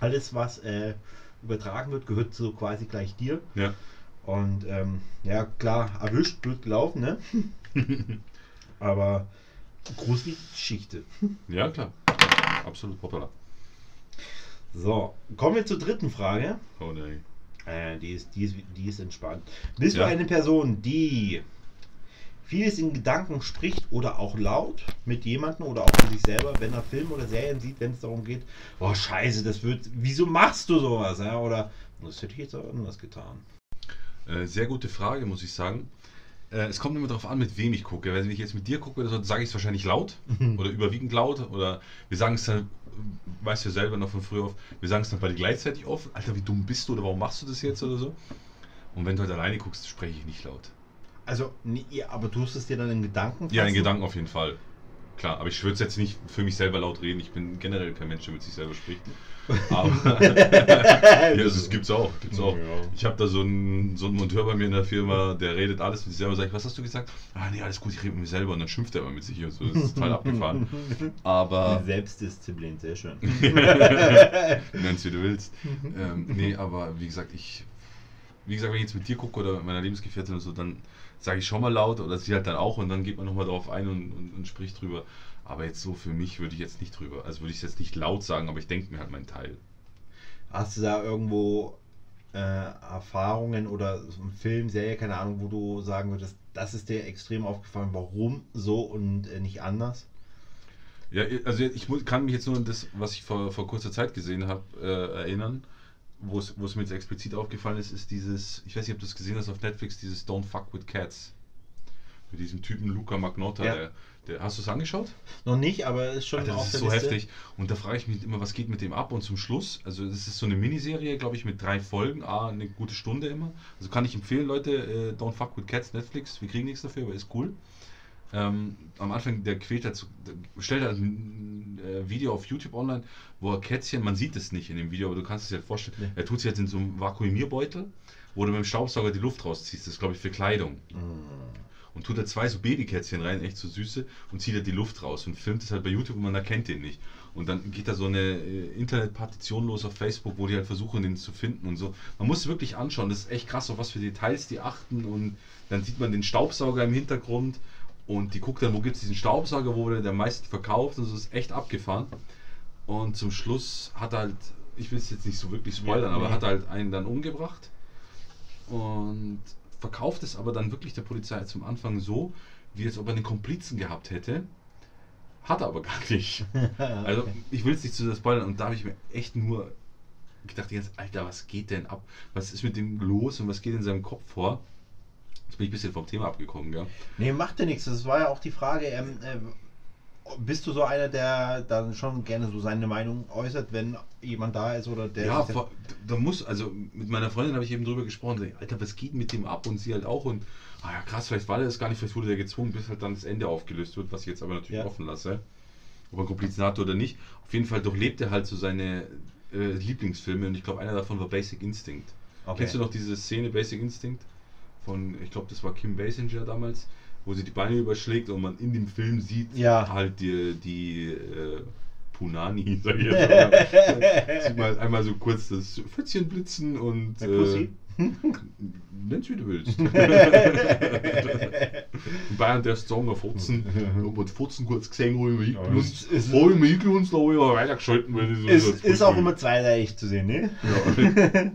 alles, was äh, übertragen wird, gehört so quasi gleich dir. Ja. Und ähm, ja, klar, erwischt, blöd gelaufen, ne? Aber gruselige Geschichte. Ja, klar. Absolut popular. So, kommen wir zur dritten Frage. Oh nein. Äh, die, ist, die, ist, die ist entspannt. Bist Ja. du eine Person, die vieles in Gedanken spricht oder auch laut mit jemandem oder auch für sich selber, wenn er Film oder Serien sieht, wenn es darum geht, oh scheiße, das wird, wieso machst du sowas? Ja? Oder das hätte ich jetzt auch anders getan. Äh, sehr gute Frage, muss ich sagen. Äh, es kommt immer darauf an, mit wem ich gucke. Wenn ich jetzt mit dir gucke, so, sage ich es wahrscheinlich laut oder überwiegend laut. Oder wir sagen es dann, weißt du ja selber noch von früher auf, wir sagen es dann beide gleichzeitig auf. Alter, wie dumm bist du oder warum machst du das jetzt oder so? Und wenn du halt alleine guckst, spreche ich nicht laut. Also, nee, aber tust es dir dann in Gedanken? Ja, in fassen? Gedanken auf jeden Fall. Klar, aber ich würde jetzt nicht für mich selber laut reden. Ich bin generell kein Mensch, der mit sich selber spricht. Aber ja, das gibt's auch. Gibt's auch. Ja. Ich habe da so einen, so einen Monteur bei mir in der Firma, der redet alles mit sich selber. Sag ich, was hast du gesagt? Ah, nee, alles gut, ich rede mit mir selber. Und dann schimpft er immer mit sich und so. Das ist total abgefahren. Aber Selbstdisziplin, sehr schön. nenn's wie du willst. ähm, nee, aber wie gesagt, ich, wie gesagt, wenn ich jetzt mit dir gucke oder mit meiner Lebensgefährtin oder so, dann sage ich schon mal laut oder sie halt dann auch und dann geht man nochmal drauf ein und, und, und spricht drüber. Aber jetzt so für mich würde ich jetzt nicht drüber. Also würde ich es jetzt nicht laut sagen, aber ich denke mir halt meinen Teil. Hast du da irgendwo äh, Erfahrungen oder so ein Film, Serie, keine Ahnung, wo du sagen würdest, das ist dir extrem aufgefallen, warum so und äh, nicht anders? Ja, also ich kann mich jetzt nur an das, was ich vor, vor kurzer Zeit gesehen habe, äh, erinnern. Wo es, es mir jetzt explizit aufgefallen ist, ist dieses, ich weiß nicht, ob du das gesehen hast auf Netflix, dieses Don't Fuck with Cats. Mit diesem Typen Luca Magnotta. Ja. Der, der, hast du es angeschaut? Noch nicht, aber ist schon Alter, auf das ist der so Liste. heftig. Und da frage ich mich immer, was geht mit dem ab? Und zum Schluss, also das ist so eine Miniserie, glaube ich, mit drei Folgen, ah, eine gute Stunde immer. Also kann ich empfehlen, Leute, äh, Don't Fuck with Cats, Netflix, wir kriegen nichts dafür, aber ist cool. Ähm, am Anfang, der quält der stellt halt äh, Video auf YouTube online, wo er Kätzchen, man sieht es nicht in dem Video, aber du kannst es dir halt vorstellen, Nee. er tut sich jetzt in so einem Vakuumierbeutel, wo du mit dem Staubsauger die Luft rausziehst, das ist glaube ich für Kleidung Mm. und tut da zwei so Babykätzchen rein, echt so süße, und zieht da die Luft raus und filmt es halt bei YouTube und man erkennt den nicht. Und dann geht da so eine äh, Internetpartition los auf Facebook, wo die halt versuchen, den zu finden und so. Man muss es wirklich anschauen, das ist echt krass, auf was für Details die achten und dann sieht man den Staubsauger im Hintergrund und die guckt dann, wo gibt es diesen Staubsauger, wo wurde der am meisten verkauft und so, das ist echt abgefahren. Und zum Schluss hat halt, ich will es jetzt nicht so wirklich spoilern, Ja, aber nee. hat er halt einen dann umgebracht und verkauft es aber dann wirklich der Polizei zum Anfang so, wie als ob er einen Komplizen gehabt hätte. Hat er aber gar nicht. Also Okay. ich will es nicht zu sehr spoilern und da habe ich mir echt nur gedacht, jetzt, Alter, was geht denn ab? Was ist mit dem los und was geht in seinem Kopf vor? Jetzt bin ich ein bisschen vom Thema abgekommen, gell? Nee, macht ja nichts. Das war ja auch die Frage, ähm, äh, bist du so einer, der dann schon gerne so seine Meinung äußert, wenn jemand da ist oder der ja, vor, da muss, also mit meiner Freundin habe ich eben drüber gesprochen, sag Alter, was geht mit dem ab? Und sie halt auch und, ah ja krass, vielleicht war der das gar nicht, vielleicht wurde der gezwungen, bis halt dann das Ende aufgelöst wird, was ich jetzt aber natürlich Ja. offen lasse. Ob er Komplizen hatte oder nicht. Auf jeden Fall durchlebt er halt so seine äh, Lieblingsfilme und ich glaube, einer davon war Basic Instinct. Okay. Kennst du noch diese Szene Basic Instinct? Von, ich glaube, das war Kim Basinger damals, wo sie die Beine überschlägt und man in dem Film sieht Ja. halt die, die äh, Punani, sag ich jetzt mal. Sieht man einmal so kurz das Pfützchen blitzen und. Äh, Nenn's wie du willst. In Bayern der Song auf Futzen. Und mit Futzen kurz gesehen, wo ich Ja, ist- eingelunzt habe. ich mich eingelunzt, da habe ich aber weitergeschalten, das ist, ist auch immer zweiseitig zu sehen, ne? Ja.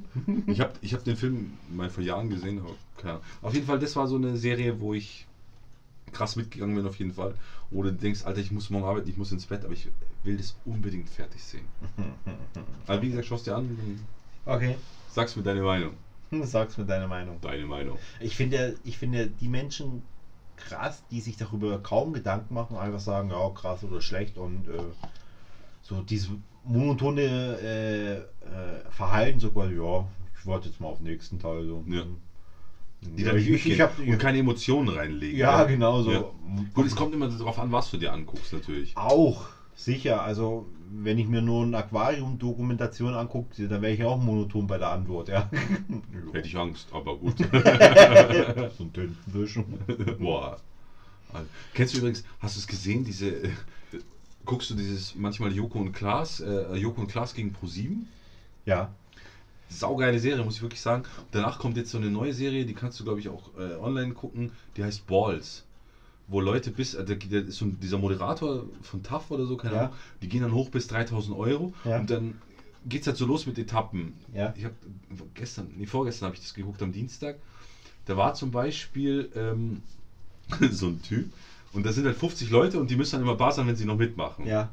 ich habe ich hab den Film mal vor Jahren gesehen, aber keine. Auf jeden Fall, das war so eine Serie, wo ich krass mitgegangen bin auf jeden Fall. Oder du denkst, Alter, ich muss morgen arbeiten, ich muss ins Bett, aber ich will das unbedingt fertig sehen. Aber wie gesagt, schau es dir an Okay. sagst mir deine Meinung. Sag's mir deine Meinung. Deine Meinung. Ich finde, ich finde die Menschen krass, die sich darüber kaum Gedanken machen, einfach sagen, ja, krass oder schlecht und äh, so dieses monotone äh, äh, Verhalten, so quasi, ja, ich warte jetzt mal auf den nächsten Teil. So. Ja. Die dann ich, ich, hab, und keine Emotionen reinlegen. ja, genau so. Ja. Gut, es kommt immer darauf an, was du dir anguckst, natürlich. Auch, sicher. Also, wenn ich mir nur eine Aquarium-Dokumentation angucke, dann wäre ich auch monoton bei der Antwort, ja. Hätte ich Angst, aber gut. so ein Tintenfisch. Boah. Also, Kennst du übrigens, hast du es gesehen, diese, äh, guckst du dieses manchmal Joko und Klaas, äh, Joko und Klaas gegen ProSieben? Ja. Saugeile Serie, muss ich wirklich sagen. Danach kommt jetzt so eine neue Serie, die kannst du, glaube ich, auch äh, online gucken. Die heißt Balls. Wo Leute bis, äh, der, der ist so dieser Moderator von TAF oder so, keine Ja. Ahnung, die gehen dann hoch bis 3000 Euro Ja. und dann geht es halt so los mit Etappen. Ja. Ich habe gestern, nee, vorgestern habe ich das geguckt am Dienstag. Da war zum Beispiel ähm, so ein Typ und da sind halt 50 Leute und die müssen dann immer bar sein, wenn sie noch mitmachen. Ja.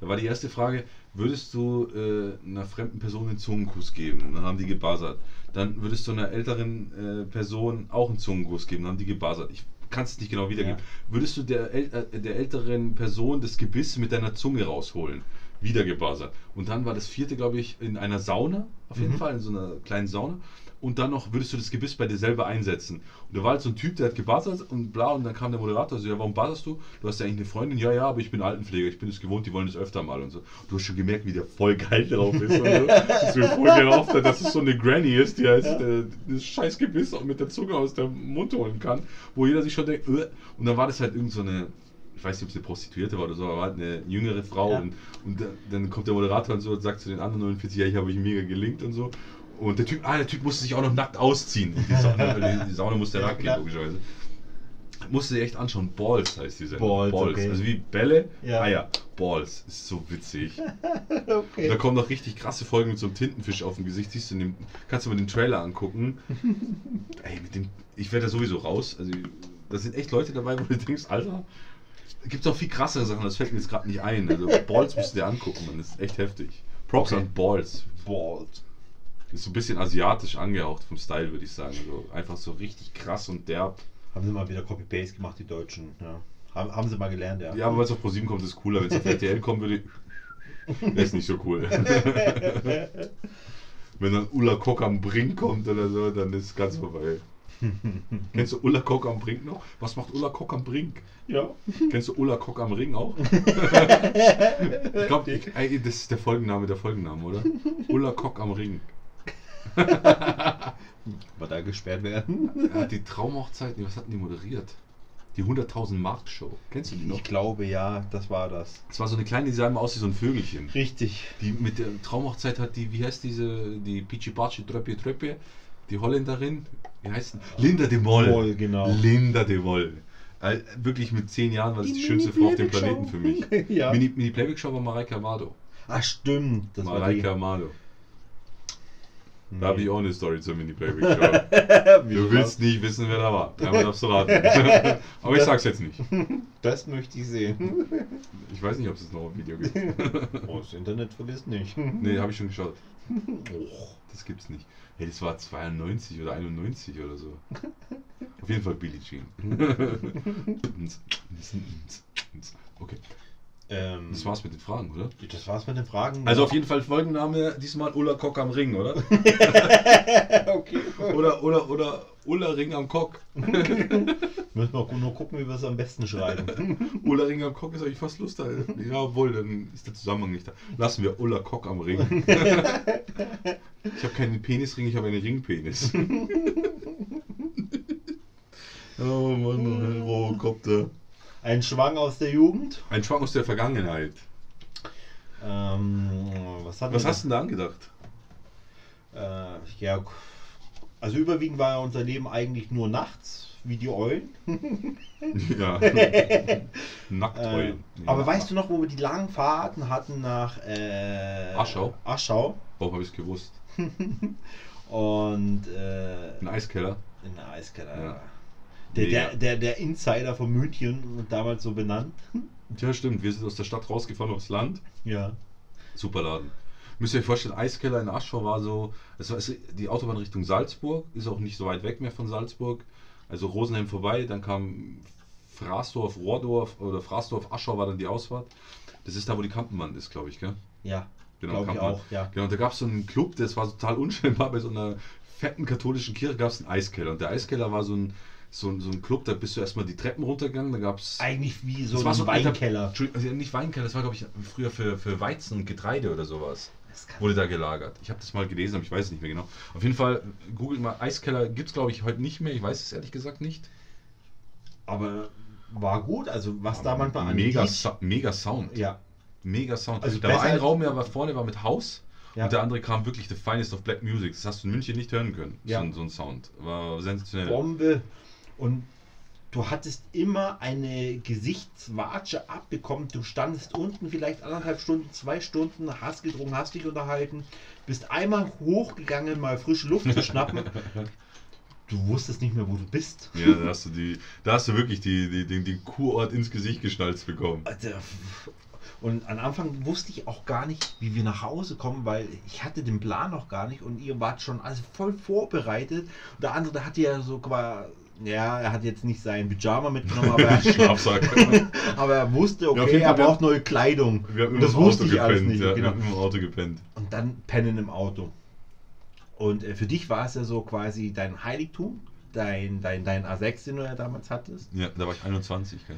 Da war die erste Frage, würdest du äh, einer fremden Person einen Zungenkuss geben? Und dann haben die gebuzzert. Dann würdest du einer älteren äh, Person auch einen Zungenkuss geben? Dann haben die gebuzzert. Ich kann es nicht genau wiedergeben. Würdest du der, äl äh, der älteren Person das Gebiss mit deiner Zunge rausholen? Wieder gebuzzert. Und dann war das vierte, glaube ich, in einer Sauna, auf jeden Mhm. Fall, in so einer kleinen Sauna. Und dann noch würdest du das Gebiss bei dir selber einsetzen. Und da war halt so ein Typ, der hat gebuzzert und bla, und dann kam der Moderator so, ja, warum buzzerst du? Du hast ja eigentlich eine Freundin, ja, ja, aber ich bin Altenpfleger, ich bin es gewohnt, die wollen das öfter mal und so. Du hast schon gemerkt, wie der voll geil drauf ist. Und so. Dass mir voll gerauft hat, dass es so eine Granny ist, die heißt, äh, das scheiß Gebiss auch mit der Zunge aus dem Mund holen kann, wo jeder sich schon denkt, äh. und dann war das halt irgend so eine, weiß nicht, ob es eine Prostituierte war oder so, aber halt eine jüngere Frau Ja. und, und da- dann kommt der Moderator und so und sagt zu den anderen 49, ja, ich habe euch mega gelingt und so. Und der Typ, ah, der Typ musste sich auch noch nackt ausziehen. Und die Sauna, die Sauna musste Ja, nackt gehen, logischerweise. Musste sich echt anschauen. Balls heißt die Sendung. Balls, okay. Also wie Bälle, Ja. Eier. Balls. Ist so witzig. Und Okay. da kommen noch richtig krasse Folgen mit so einem Tintenfisch auf dem Gesicht. Siehst du, dem, kannst du mal den Trailer angucken. Ey, mit dem, ich werde da sowieso raus. Also, da sind echt Leute dabei, wo du denkst, Alter, gibt es auch viel krassere Sachen, das fällt mir jetzt gerade nicht ein. Also, Balls musst du dir angucken, man, das ist echt heftig. Props Okay. an Balls. Bald. Ist so ein bisschen asiatisch angehaucht vom Style, würde ich sagen. Also einfach so richtig krass und derb. Haben sie mal wieder Copy-Paste gemacht, die Deutschen. Ja. Haben, haben sie mal gelernt, ja. Ja, aber weil es auf ProSieben kommt, ist es cooler. Wenn es auf RTL kommen würde, wäre es nicht so cool. Wenn dann Ulla Kock am Brink kommt oder so, dann ist es ganz vorbei. Kennst du Ulla Kock am Brink noch? Was macht Ulla Kock am Brink? ja. Kennst du Ulla Kock am Ring auch? ich glaube, das ist der Folgenname der Folgenname, oder? Ulla Kock am Ring. War da gesperrt werden? Er hat die Traumhochzeit, nee, was hatten die moderiert? Die 100.000 Mark Show. Kennst du die noch? Ich glaube ja, das war das. Es war so eine kleine, die sah immer aus wie so ein Vögelchen. Richtig. Die mit der Traumhochzeit hat die, wie heißt diese, die Pichi Pachi Tröppi Tröppi, die Holländerin, wie heißt die? Linda de Mol. Mol, genau. Linda de Mol. Äh, wirklich mit zehn Jahren war das die, schönste Frau auf dem Planeten für mich. ja. Mini, Mini Playback Show war Mareike Amado. Ach stimmt, das Mareike war Amado. die. Da habe ich auch eine Story zur Mini Playback Show. Du willst nicht wissen, wer da war. Einmal darfst du raten. Aber ich sag's jetzt nicht. Das möchte ich sehen. Ich weiß nicht, ob es noch ein Video gibt. Oh, das Internet vergisst nicht. Nee, habe ich schon geschaut. Oh. Das gibt's nicht. Hey, das war 92 oder 91 oder so. Auf jeden Fall Billie Jean. okay, Ähm, das war's mit den Fragen, oder? Das war's mit den Fragen. Also auf jeden Fall Folgenname diesmal Ulla Kock am Ring, oder? okay. Oder, oder, oder Ulla Ring am Kock. Müssen wir nur gucken, wie wir es am besten schreiben. Ulla Ring am Kock ist eigentlich fast lustig. Jawohl, dann ist der Zusammenhang nicht da. Lassen wir Ulla Kock am Ring. Ich habe keinen Penisring, ich habe einen Ringpenis. Oh Mann, Robocopter. Ein Schwang aus der Jugend. Ein Schwang aus der Vergangenheit. Ähm, was Was hast du denn da angedacht? da? Äh, ja, also überwiegend war ja unser Leben eigentlich nur nachts, wie die Eulen. Ja. Nackteulen. Äh, aber weißt du noch, wo wir die langen Fahrten hatten nach äh, Aschau? Aschau. Warum habe ich es gewusst? Und äh, Ein Eiskeller. in der Eiskeller. Ja. Der, der, der, der Insider von München, damals so benannt. Ja, stimmt. Wir sind aus der Stadt rausgefahren aufs Land. Ja. Super Laden. Müsst ihr euch vorstellen, Eiskeller in Aschau war so, es war die Autobahn Richtung Salzburg, ist auch nicht so weit weg mehr von Salzburg. Also Rosenheim vorbei, dann kam Fraßdorf, Rohrdorf oder Fraßdorf, Aschau war dann die Ausfahrt. Das ist da, wo die Kampenwand ist, glaube ich, gell? Ja. Genau, Kampenwand. auch, ja. Genau, und da gab es so einen Club, das war total unscheinbar, bei so einer fetten katholischen Kirche gab es einen Eiskeller. Und der Eiskeller war so ein, so ein, so ein Club, da bist du erstmal die Treppen runtergegangen, da gab es Eigentlich wie so ein so ein alter- Weinkeller. Entschuldigung, also nicht Weinkeller, das war glaube ich früher für, für Weizen und Getreide oder sowas. Wurde da gelagert. Ich habe das mal gelesen, aber ich weiß es nicht mehr genau. Auf jeden Fall, googelt mal, Eiskeller gibt es glaube ich heute nicht mehr. Ich weiß es ehrlich gesagt nicht. Aber war gut, also was da manchmal an mega, Sa mega Sound. Ja. Mega Sound. Also da war ein Raum, der war vorne war mit Haus Ja. und der andere kam wirklich the finest of black music. Das hast du in München nicht hören können. Ja. So, ein- so ein Sound. War sensationell. Bombe. Und du hattest immer eine Gesichtswatsche abbekommen. Du standest unten vielleicht anderthalb Stunden, zwei Stunden, hast getrunken, hast dich unterhalten, bist einmal hochgegangen, mal frische Luft zu schnappen. Du wusstest nicht mehr, wo du bist. Ja, da hast du die, da hast du wirklich die, die, den, den Kurort ins Gesicht geschnalzt bekommen. Also, Und am Anfang wusste ich auch gar nicht, wie wir nach Hause kommen, weil ich hatte den Plan noch gar nicht und ihr wart schon alles voll vorbereitet. Und der andere, der hatte ja so quasi, ja, er hat jetzt nicht sein Pyjama mitgenommen, aber er, Schlafsack. aber er wusste, Ja, okay, jeden er braucht neue Kleidung. Wir haben das im Auto wusste ich alles gepennt. nicht. Ja, genau. im Auto gepennt. Und dann pennen im Auto. Und äh, für dich war es ja so quasi dein Heiligtum, dein, dein, dein A6, den du ja damals hattest. Ja, da war ich 21. Gell.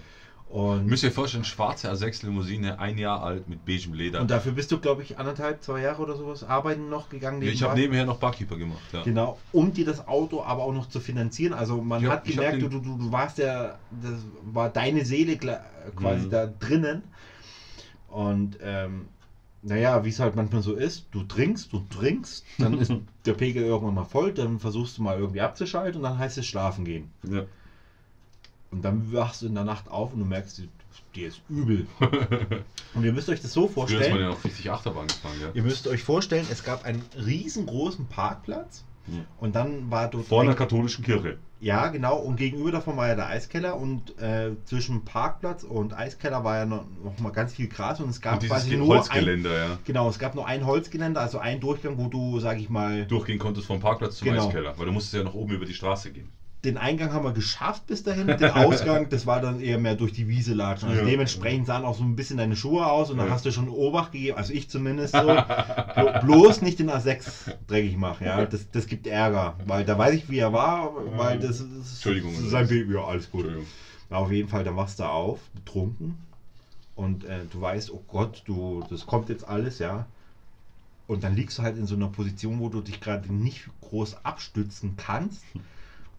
Und, Müsst ihr vorstellen, schwarze A6 Limousine, ein Jahr alt mit beigem Leder. und dafür bist du, glaube ich, anderthalb, zwei Jahre oder sowas arbeiten noch gegangen. Ja, ich habe nebenher noch Barkeeper gemacht. Ja. Genau, um dir das Auto aber auch noch zu finanzieren. Also man Ja, hat gemerkt, du, du, du warst ja, das war deine Seele quasi Mhm. da drinnen. Und ähm, naja, wie es halt manchmal so ist, du trinkst, du trinkst, dann ist der Pegel irgendwann mal voll, dann versuchst du mal irgendwie abzuschalten und dann heißt es schlafen gehen. Ja. Und dann wachst du in der Nacht auf und du merkst, dir ist übel. und ihr müsst euch das so Früher ist man vorstellen. ja noch richtig Achterbahn gefahren. Ja. Ihr müsst euch vorstellen, es gab einen riesengroßen Parkplatz Ja. und dann war dort Vor ein- einer katholischen Kirche. Ja, genau. Und gegenüber davon war ja der Eiskeller und äh, zwischen Parkplatz und Eiskeller war ja noch, noch mal ganz viel Gras und es gab Und quasi nur ein, Holzgeländer, ja. genau, es gab nur ein Holzgeländer, also einen Durchgang, wo du, sag ich mal, Durchgehen konntest vom Parkplatz zum Genau. Eiskeller. Weil du musstest ja noch oben über die Straße gehen. Den Eingang haben wir geschafft bis dahin, den Ausgang, das war dann eher mehr durch die Wiese latschen. Also Ja. dementsprechend sahen auch so ein bisschen deine Schuhe aus und dann Ja. hast du schon Obacht gegeben, also ich zumindest so, Blo bloß nicht den A6 dreckig machen, ja, das, das gibt Ärger, weil da weiß ich, wie er war, weil das ist Entschuldigung. sein Baby, ja, alles gut. Auf jeden Fall, da wachst du auf, betrunken. Und äh, du weißt, oh Gott, du, das kommt jetzt alles, ja. Und dann liegst du halt in so einer Position, wo du dich gerade nicht groß abstützen kannst.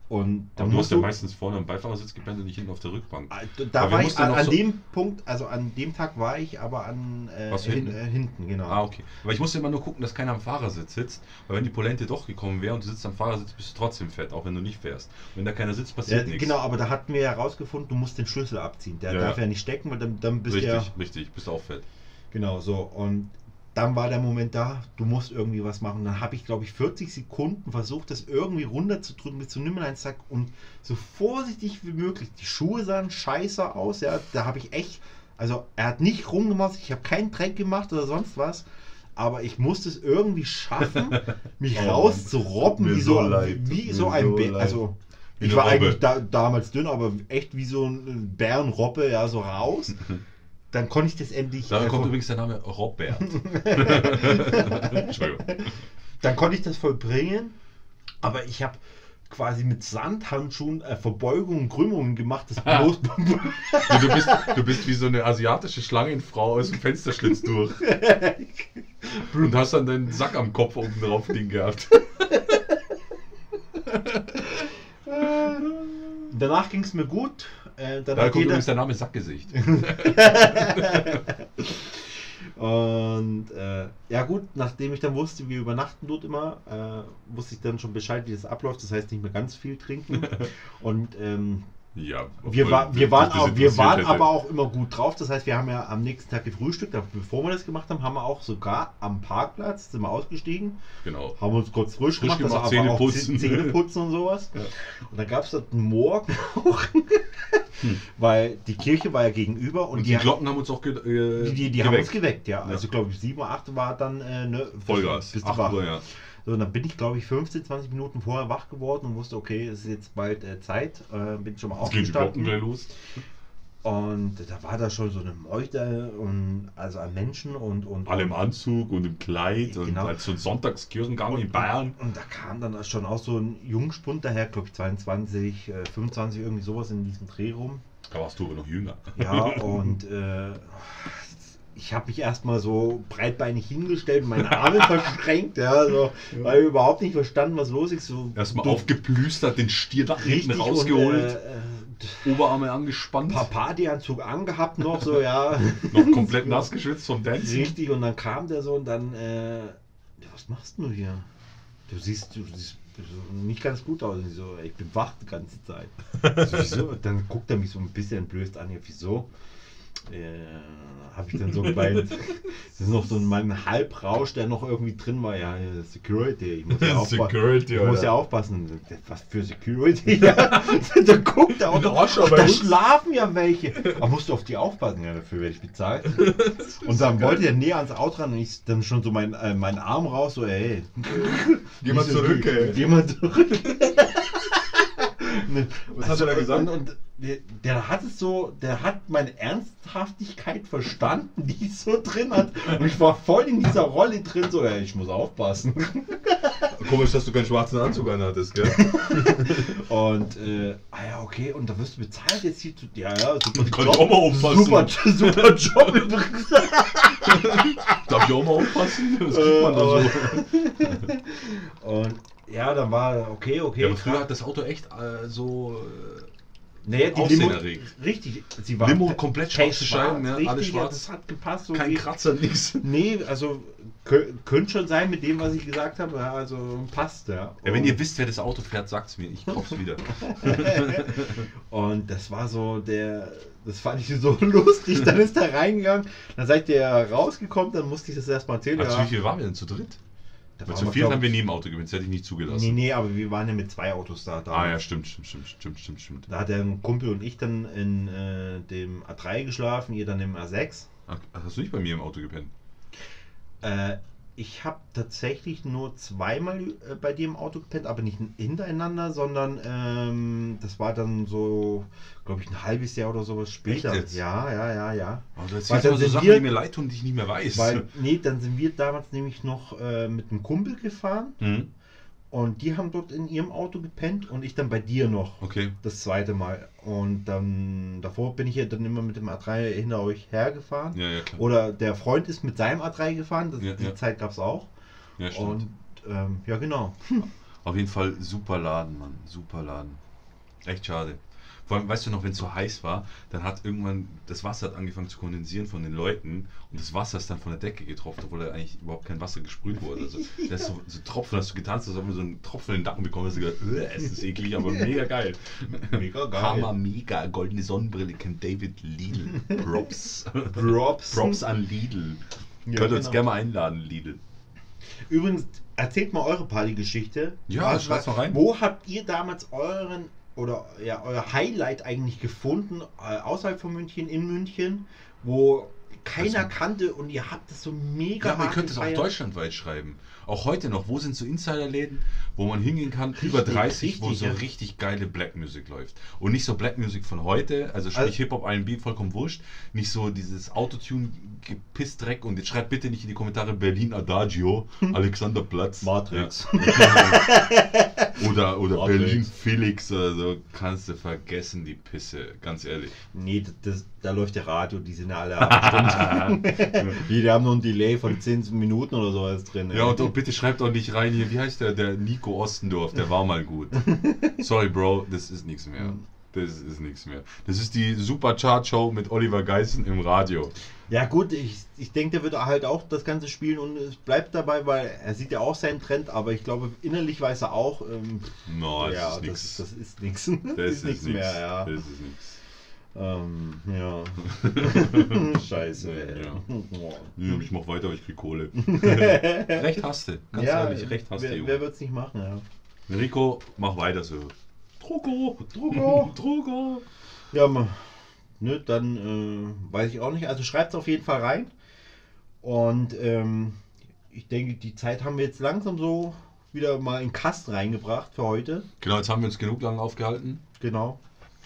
Und da Aber du musst ja du. meistens vorne am Beifahrersitz gepennt und nicht hinten auf der Rückbank. Ah, Da war ich an, an so- dem Punkt, also an dem Tag war ich aber an äh, hin, hinten? äh, hinten, genau. Ah, okay. Aber ich musste immer nur gucken, dass keiner am Fahrersitz sitzt, weil wenn die Polente doch gekommen wäre und du sitzt am Fahrersitz, bist du trotzdem fett, auch wenn du nicht fährst. Wenn da keiner sitzt, Ja, passiert nichts. genau, aber da hatten wir ja herausgefunden, du musst den Schlüssel abziehen. Der Ja, darf ja. ja nicht stecken, weil dann, dann bist du Richtig, ja richtig, bist du auch fett. Genau so. Und dann war der Moment da, du musst irgendwie was machen. Dann habe ich, glaube ich, 40 Sekunden versucht, das irgendwie runterzudrücken mit so Nimmerleinsack und so vorsichtig wie möglich. Die Schuhe sahen scheiße aus, ja. Da habe ich echt, also er hat nicht rumgemacht, ich habe keinen Dreck gemacht oder sonst was. Aber ich musste es irgendwie schaffen, mich Oh, rauszurobben, wie so leid, wie so ein so. Also, ich war Robbe. eigentlich da, damals dünn, aber echt wie so ein Bärenrobbe, ja, so raus. Dann konnte ich das endlich. Äh, kommt übrigens der Name Robert. Entschuldigung. dann konnte ich das vollbringen, aber ich habe quasi mit Sandhandschuhen äh, Verbeugungen und Krümmungen gemacht, das bloß du, bist, du bist wie so eine asiatische Schlangenfrau aus dem Fensterschlitz durch. Und hast dann deinen Sack am Kopf oben drauf liegen gehabt. Danach ging es mir gut. Äh, hat kommt jeder, übrigens der Name Sackgesicht. und äh, ja gut, nachdem ich dann wusste, wir übernachten dort immer, äh, wusste ich dann schon Bescheid, wie das abläuft. Das heißt nicht mehr ganz viel trinken. und ähm, Ja, Wir, war, wir waren, auch, wir waren hätte. aber auch immer gut drauf. Das heißt, wir haben ja am nächsten Tag gefrühstückt. Bevor wir das gemacht haben, haben wir auch sogar am Parkplatz sind wir ausgestiegen, Genau. haben uns kurz frisch, Frisch gemacht, gemacht, also Zähne putzen. Zähne putzen und sowas. Ja. Und dann gab es dort einen Morgen auch, weil die Kirche war ja gegenüber und, Und die, die, Glocken haben uns auch ge äh, die, die, die haben uns geweckt, ja. Also glaube ich 7 Uhr, 8 Uhr war dann äh, ne, Vollgas. bis die 8 wach. Uhr, ja. So, und dann bin ich, glaube ich, 15, 20 Minuten vorher wach geworden und wusste, okay, es ist jetzt bald äh, Zeit. Äh, bin schon mal Glocken aufgestanden. gleich los. Und da war da schon so eine Meute und also an Menschen und und Alle im Anzug und im Kleid und Genau. halt so ein Sonntagskirchengang und, in Bayern. Und, und da kam dann schon auch so ein Jungspund daher, glaube ich 22, äh, 25, irgendwie sowas in diesem Dreh rum. Da warst du aber noch jünger. Ja, und äh, ich habe mich erstmal so breitbeinig hingestellt und meine Arme verschränkt, ja, so, weil ich überhaupt nicht verstanden, was los ist. So Erstmal aufgeplüstert, den Stier da hinten rausgeholt, Und, äh, äh, Oberarme angespannt, paar Partyanzug angehabt noch, so, ja. noch komplett nass geschwitzt vom Dancing. Richtig, und dann kam der so und dann, äh, ja, was machst du hier? Du siehst, du siehst nicht ganz gut aus. Ich so, ich bin wach die ganze Zeit. So, wieso? Dann guckt er mich so ein bisschen entblößt an, ja, wieso? Äh, habe ich dann so gemeint, das ist noch so mein Halbrausch, der noch irgendwie drin war. Ja, Security, ich muss ja, aufpa Security, ich muss ja aufpassen. Was für Security? Ja. dann guckt er auch Arsch, ach, da schlafen ja welche. Aber musst du auf die aufpassen, ja, dafür werde ich bezahlt. Und dann wollte er näher ans Auto ran und ich dann schon so mein, äh, meinen Arm raus, so, ey. Geh mal so zurück, ey. Geh mal zurück. Was hat er da gesagt? Und, und der, der hat es so, der hat meine Ernsthaftigkeit verstanden, die ich so drin hat. Und ich war voll in dieser Rolle drin, so, ey, ich muss aufpassen. Komisch, dass du keinen schwarzen Anzug anhattest, gell? Und, äh, ah ja, okay, und da wirst du bezahlt jetzt hier zu. Ja, ja, super. Kann ich auch mal aufpassen. Super, super Job übrigens. Darf ich auch mal aufpassen? Das kriegt man doch so. Und ja, dann war okay, okay. Ja, aber früher hat das Auto echt äh, so naja, die Limo, erregt. richtig, sie war Limo komplett schwarze Scheiben, ja, richtig, alles schwarz. das hat gepasst. So kein Kratzer, nix. Nee, also kö- könnte schon sein mit dem, was ich gesagt habe. Ja, also passt, ja. Ja, wenn ihr wisst, wer das Auto fährt, sagt's mir. Ich kauf's wieder. Und das war so der, das fand ich so lustig. Dann ist er reingegangen, dann seid ihr rausgekommen, dann musste ich das erstmal erzählen. Also ja. wie viel waren wir denn zu dritt? Da Weil zu glaub haben wir im Auto gewinnt, das hätte ich nicht zugelassen. Nee, nee, aber wir waren ja mit zwei Autos da. Ah ja, stimmt, stimmt, stimmt, stimmt, stimmt, stimmt. Da hat der Kumpel und ich dann in äh, dem A3 geschlafen, ihr dann im A6. Ach, hast du nicht bei mir im Auto gepennt? Äh, ich habe tatsächlich nur zweimal äh, bei dir im Auto gepennt, aber nicht hintereinander, sondern ähm, das war dann so, glaube ich, ein halbes Jahr oder sowas später. Jetzt? Ja, ja, ja, ja. Oh, du Weil dann so sind Sachen, wir- die mir leid tun, die ich nicht mehr weiß. Weil, nee, dann sind wir damals nämlich noch äh, mit einem Kumpel gefahren Hm? Und die haben dort in ihrem Auto gepennt und ich dann bei dir noch. Okay. Das zweite Mal. Und dann davor bin ich ja dann immer mit dem A3 hinter euch hergefahren. Ja, ja, klar. Oder der Freund ist mit seinem A3 gefahren, das, Ja, die ja. Zeit gab es auch. Ja, stimmt. Und ähm, ja, genau. Auf jeden Fall super Laden, Mann. Super Laden. Echt schade. Vor allem, weißt du noch, wenn es so heiß war, dann hat irgendwann das Wasser hat angefangen zu kondensieren von den Leuten und das Wasser ist dann von der Decke getroffen, obwohl da eigentlich überhaupt kein Wasser gesprüht wurde. Also, das ist so, so Tropfen hast du getanzt, als ob du so einen Tropfen in den Nacken bekommen hast. und gedacht, "Äh, Es ist eklig, aber mega geil. Mega geil. Hammer, mega. Goldene Sonnenbrille kennt David Lidl. Props. Props. Props an Lidl. Ja, Könnt ihr uns genau. gerne mal einladen, Lidl. Übrigens, erzählt mal eure Partygeschichte. Ja, Was- schreib's mal rein. Wo habt ihr damals euren oder ja, euer Highlight eigentlich gefunden, äh, außerhalb von München, in München, wo keiner Also- kannte und ihr habt es so mega Ja, aber ihr könnt es auch deutschlandweit schreiben. Auch heute noch. Wo sind so Insiderläden, wo man hingehen kann, über Richtig, 30, wo richtig, so ja. richtig geile Black Music läuft. Und nicht so Black Music von heute, also sprich Also- Hip-Hop, R&B, vollkommen wurscht. Nicht so dieses Autotune Pissdreck und jetzt schreibt bitte nicht in die Kommentare Berlin Adagio, Alexanderplatz. Matrix. Oder oder Matrix. Berlin Felix oder so. Kannst du vergessen, die Pisse. Ganz ehrlich. Nee, das, das, da läuft der Radio, die sind alle die, die haben nur ein Delay von 10 Minuten oder sowas drin. Ja, und, und bitte schreibt auch nicht rein hier, wie heißt der? Der Nico Ostendorf, der war mal gut. Sorry, Bro, das ist nichts mehr. Das ist nichts mehr. Das ist die Superchart-Show mit Oliver Geissen im Radio. Ja gut, ich, ich denke, der wird halt auch das Ganze spielen und es bleibt dabei, weil er sieht ja auch seinen Trend, aber ich glaube, innerlich weiß er auch, ähm, No, das ja, ist das, das ist nichts. Das ist nichts mehr, ja. Das ist nichts. Ähm, ja. Scheiße, ey. Ja. Ja, ich mach weiter, aber ich krieg Kohle. recht hast du. Ganz ja, ehrlich, recht hast du, wer, wer wird's nicht machen, ja. Rico, mach weiter so. Drogo, Drogo. Drogo. Ja, ma- ne, dann äh, weiß ich auch nicht. Also schreibt es auf jeden Fall rein. Und ähm, ich denke, die Zeit haben wir jetzt langsam so wieder mal in Kast reingebracht für heute. Genau, jetzt haben wir uns genug lang aufgehalten. Genau.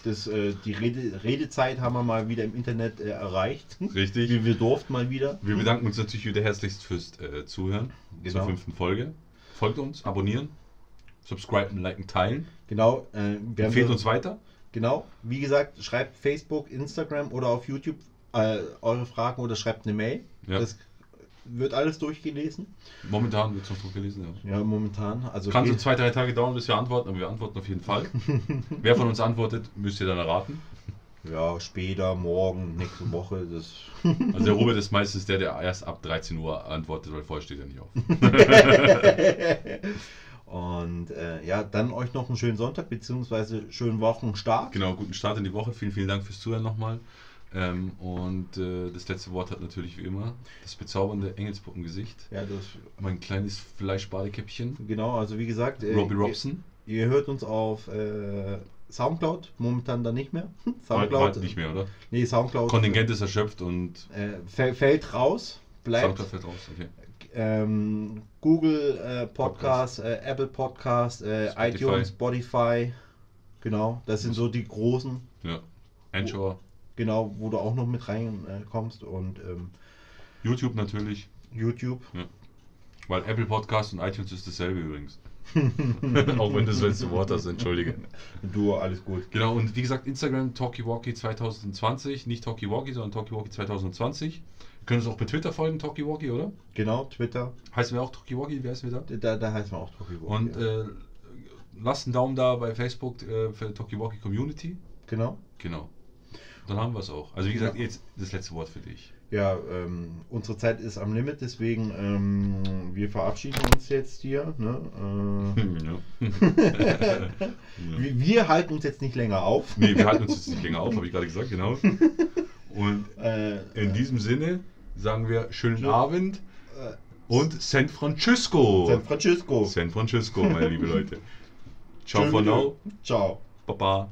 Das, äh, die Rede, Redezeit haben wir mal wieder im Internet äh, erreicht. Richtig. Wir, wir durften mal wieder. Wir bedanken uns natürlich wieder herzlichst fürs äh, Zuhören zur Genau. fünften Folge. Folgt uns, abonnieren, subscriben, liken, teilen. Genau. Äh, Empfehlt uns weiter. Genau. Wie gesagt, schreibt Facebook, Instagram oder auf YouTube äh, eure Fragen oder schreibt eine Mail. Ja. Das wird alles durchgelesen. Momentan wird es noch durchgelesen. Ja. Ja, momentan. Also Kann so geht- zwei, drei Tage dauern, bis wir antworten, aber wir antworten auf jeden Fall. Wer von uns antwortet, müsst ihr dann erraten. Ja, später, morgen, nächste Woche. Das Also der Robert ist meistens der, der erst ab 13 Uhr antwortet, weil vorher steht er nicht auf. Und äh, ja, dann euch noch einen schönen Sonntag bzw. schönen Wochenstart. Genau, guten Start in die Woche. Vielen, vielen Dank fürs Zuhören nochmal. Ähm, und äh, das letzte Wort hat natürlich wie immer das bezaubernde Engelspuppengesicht. Ja, das Mein kleines Fleischbadekäppchen. genau. Also wie gesagt, äh, Robbie Robson. Ihr, ihr hört uns auf äh, Soundcloud. Momentan dann nicht mehr. Soundcloud. bald nicht mehr, oder? Nee, Soundcloud. Kontingent ist erschöpft und Äh, fäll- fällt raus. Bleibt. Soundcloud fällt raus. Okay. ähm, Google äh, Podcast, äh, Apple Podcast, äh, Spotify. iTunes, Spotify. Genau, das sind so die großen, Ja. Anchor, genau, wo du auch noch mit reinkommst. Kommst. und ähm, YouTube natürlich, YouTube. weil Apple Podcast und iTunes ist dasselbe übrigens. Auch wenn du das letzte Wort hast, entschuldige. Du, alles gut. Genau, und wie gesagt, Instagram TalkieWalkie 2020, nicht TalkieWalkie, sondern TalkieWalkie 2020. Wir können uns auch bei Twitter folgen, TalkieWalkie, oder? Genau, Twitter. Heißen wir auch TalkieWalkie, wer ist wir da? Da, da heißt man auch Talkie Walkie, Und ja. äh, lasst einen Daumen da bei Facebook äh, für TalkieWalkie Community. genau. Genau. Dann haben wir es auch. Also wie gesagt, Ja. jetzt das letzte Wort für dich. Ja, ähm, unsere Zeit ist am Limit, deswegen ähm, wir verabschieden uns jetzt hier. Ne? Äh, ja. wir, wir halten uns jetzt nicht länger auf. Nee, wir halten uns jetzt nicht länger auf, habe ich gerade gesagt, genau. Und Äh, in diesem Sinne sagen wir schönen Schön. Abend äh, und San Francisco. San Francisco. San Francisco, meine liebe Leute. Ciao for now. Ciao. Baba.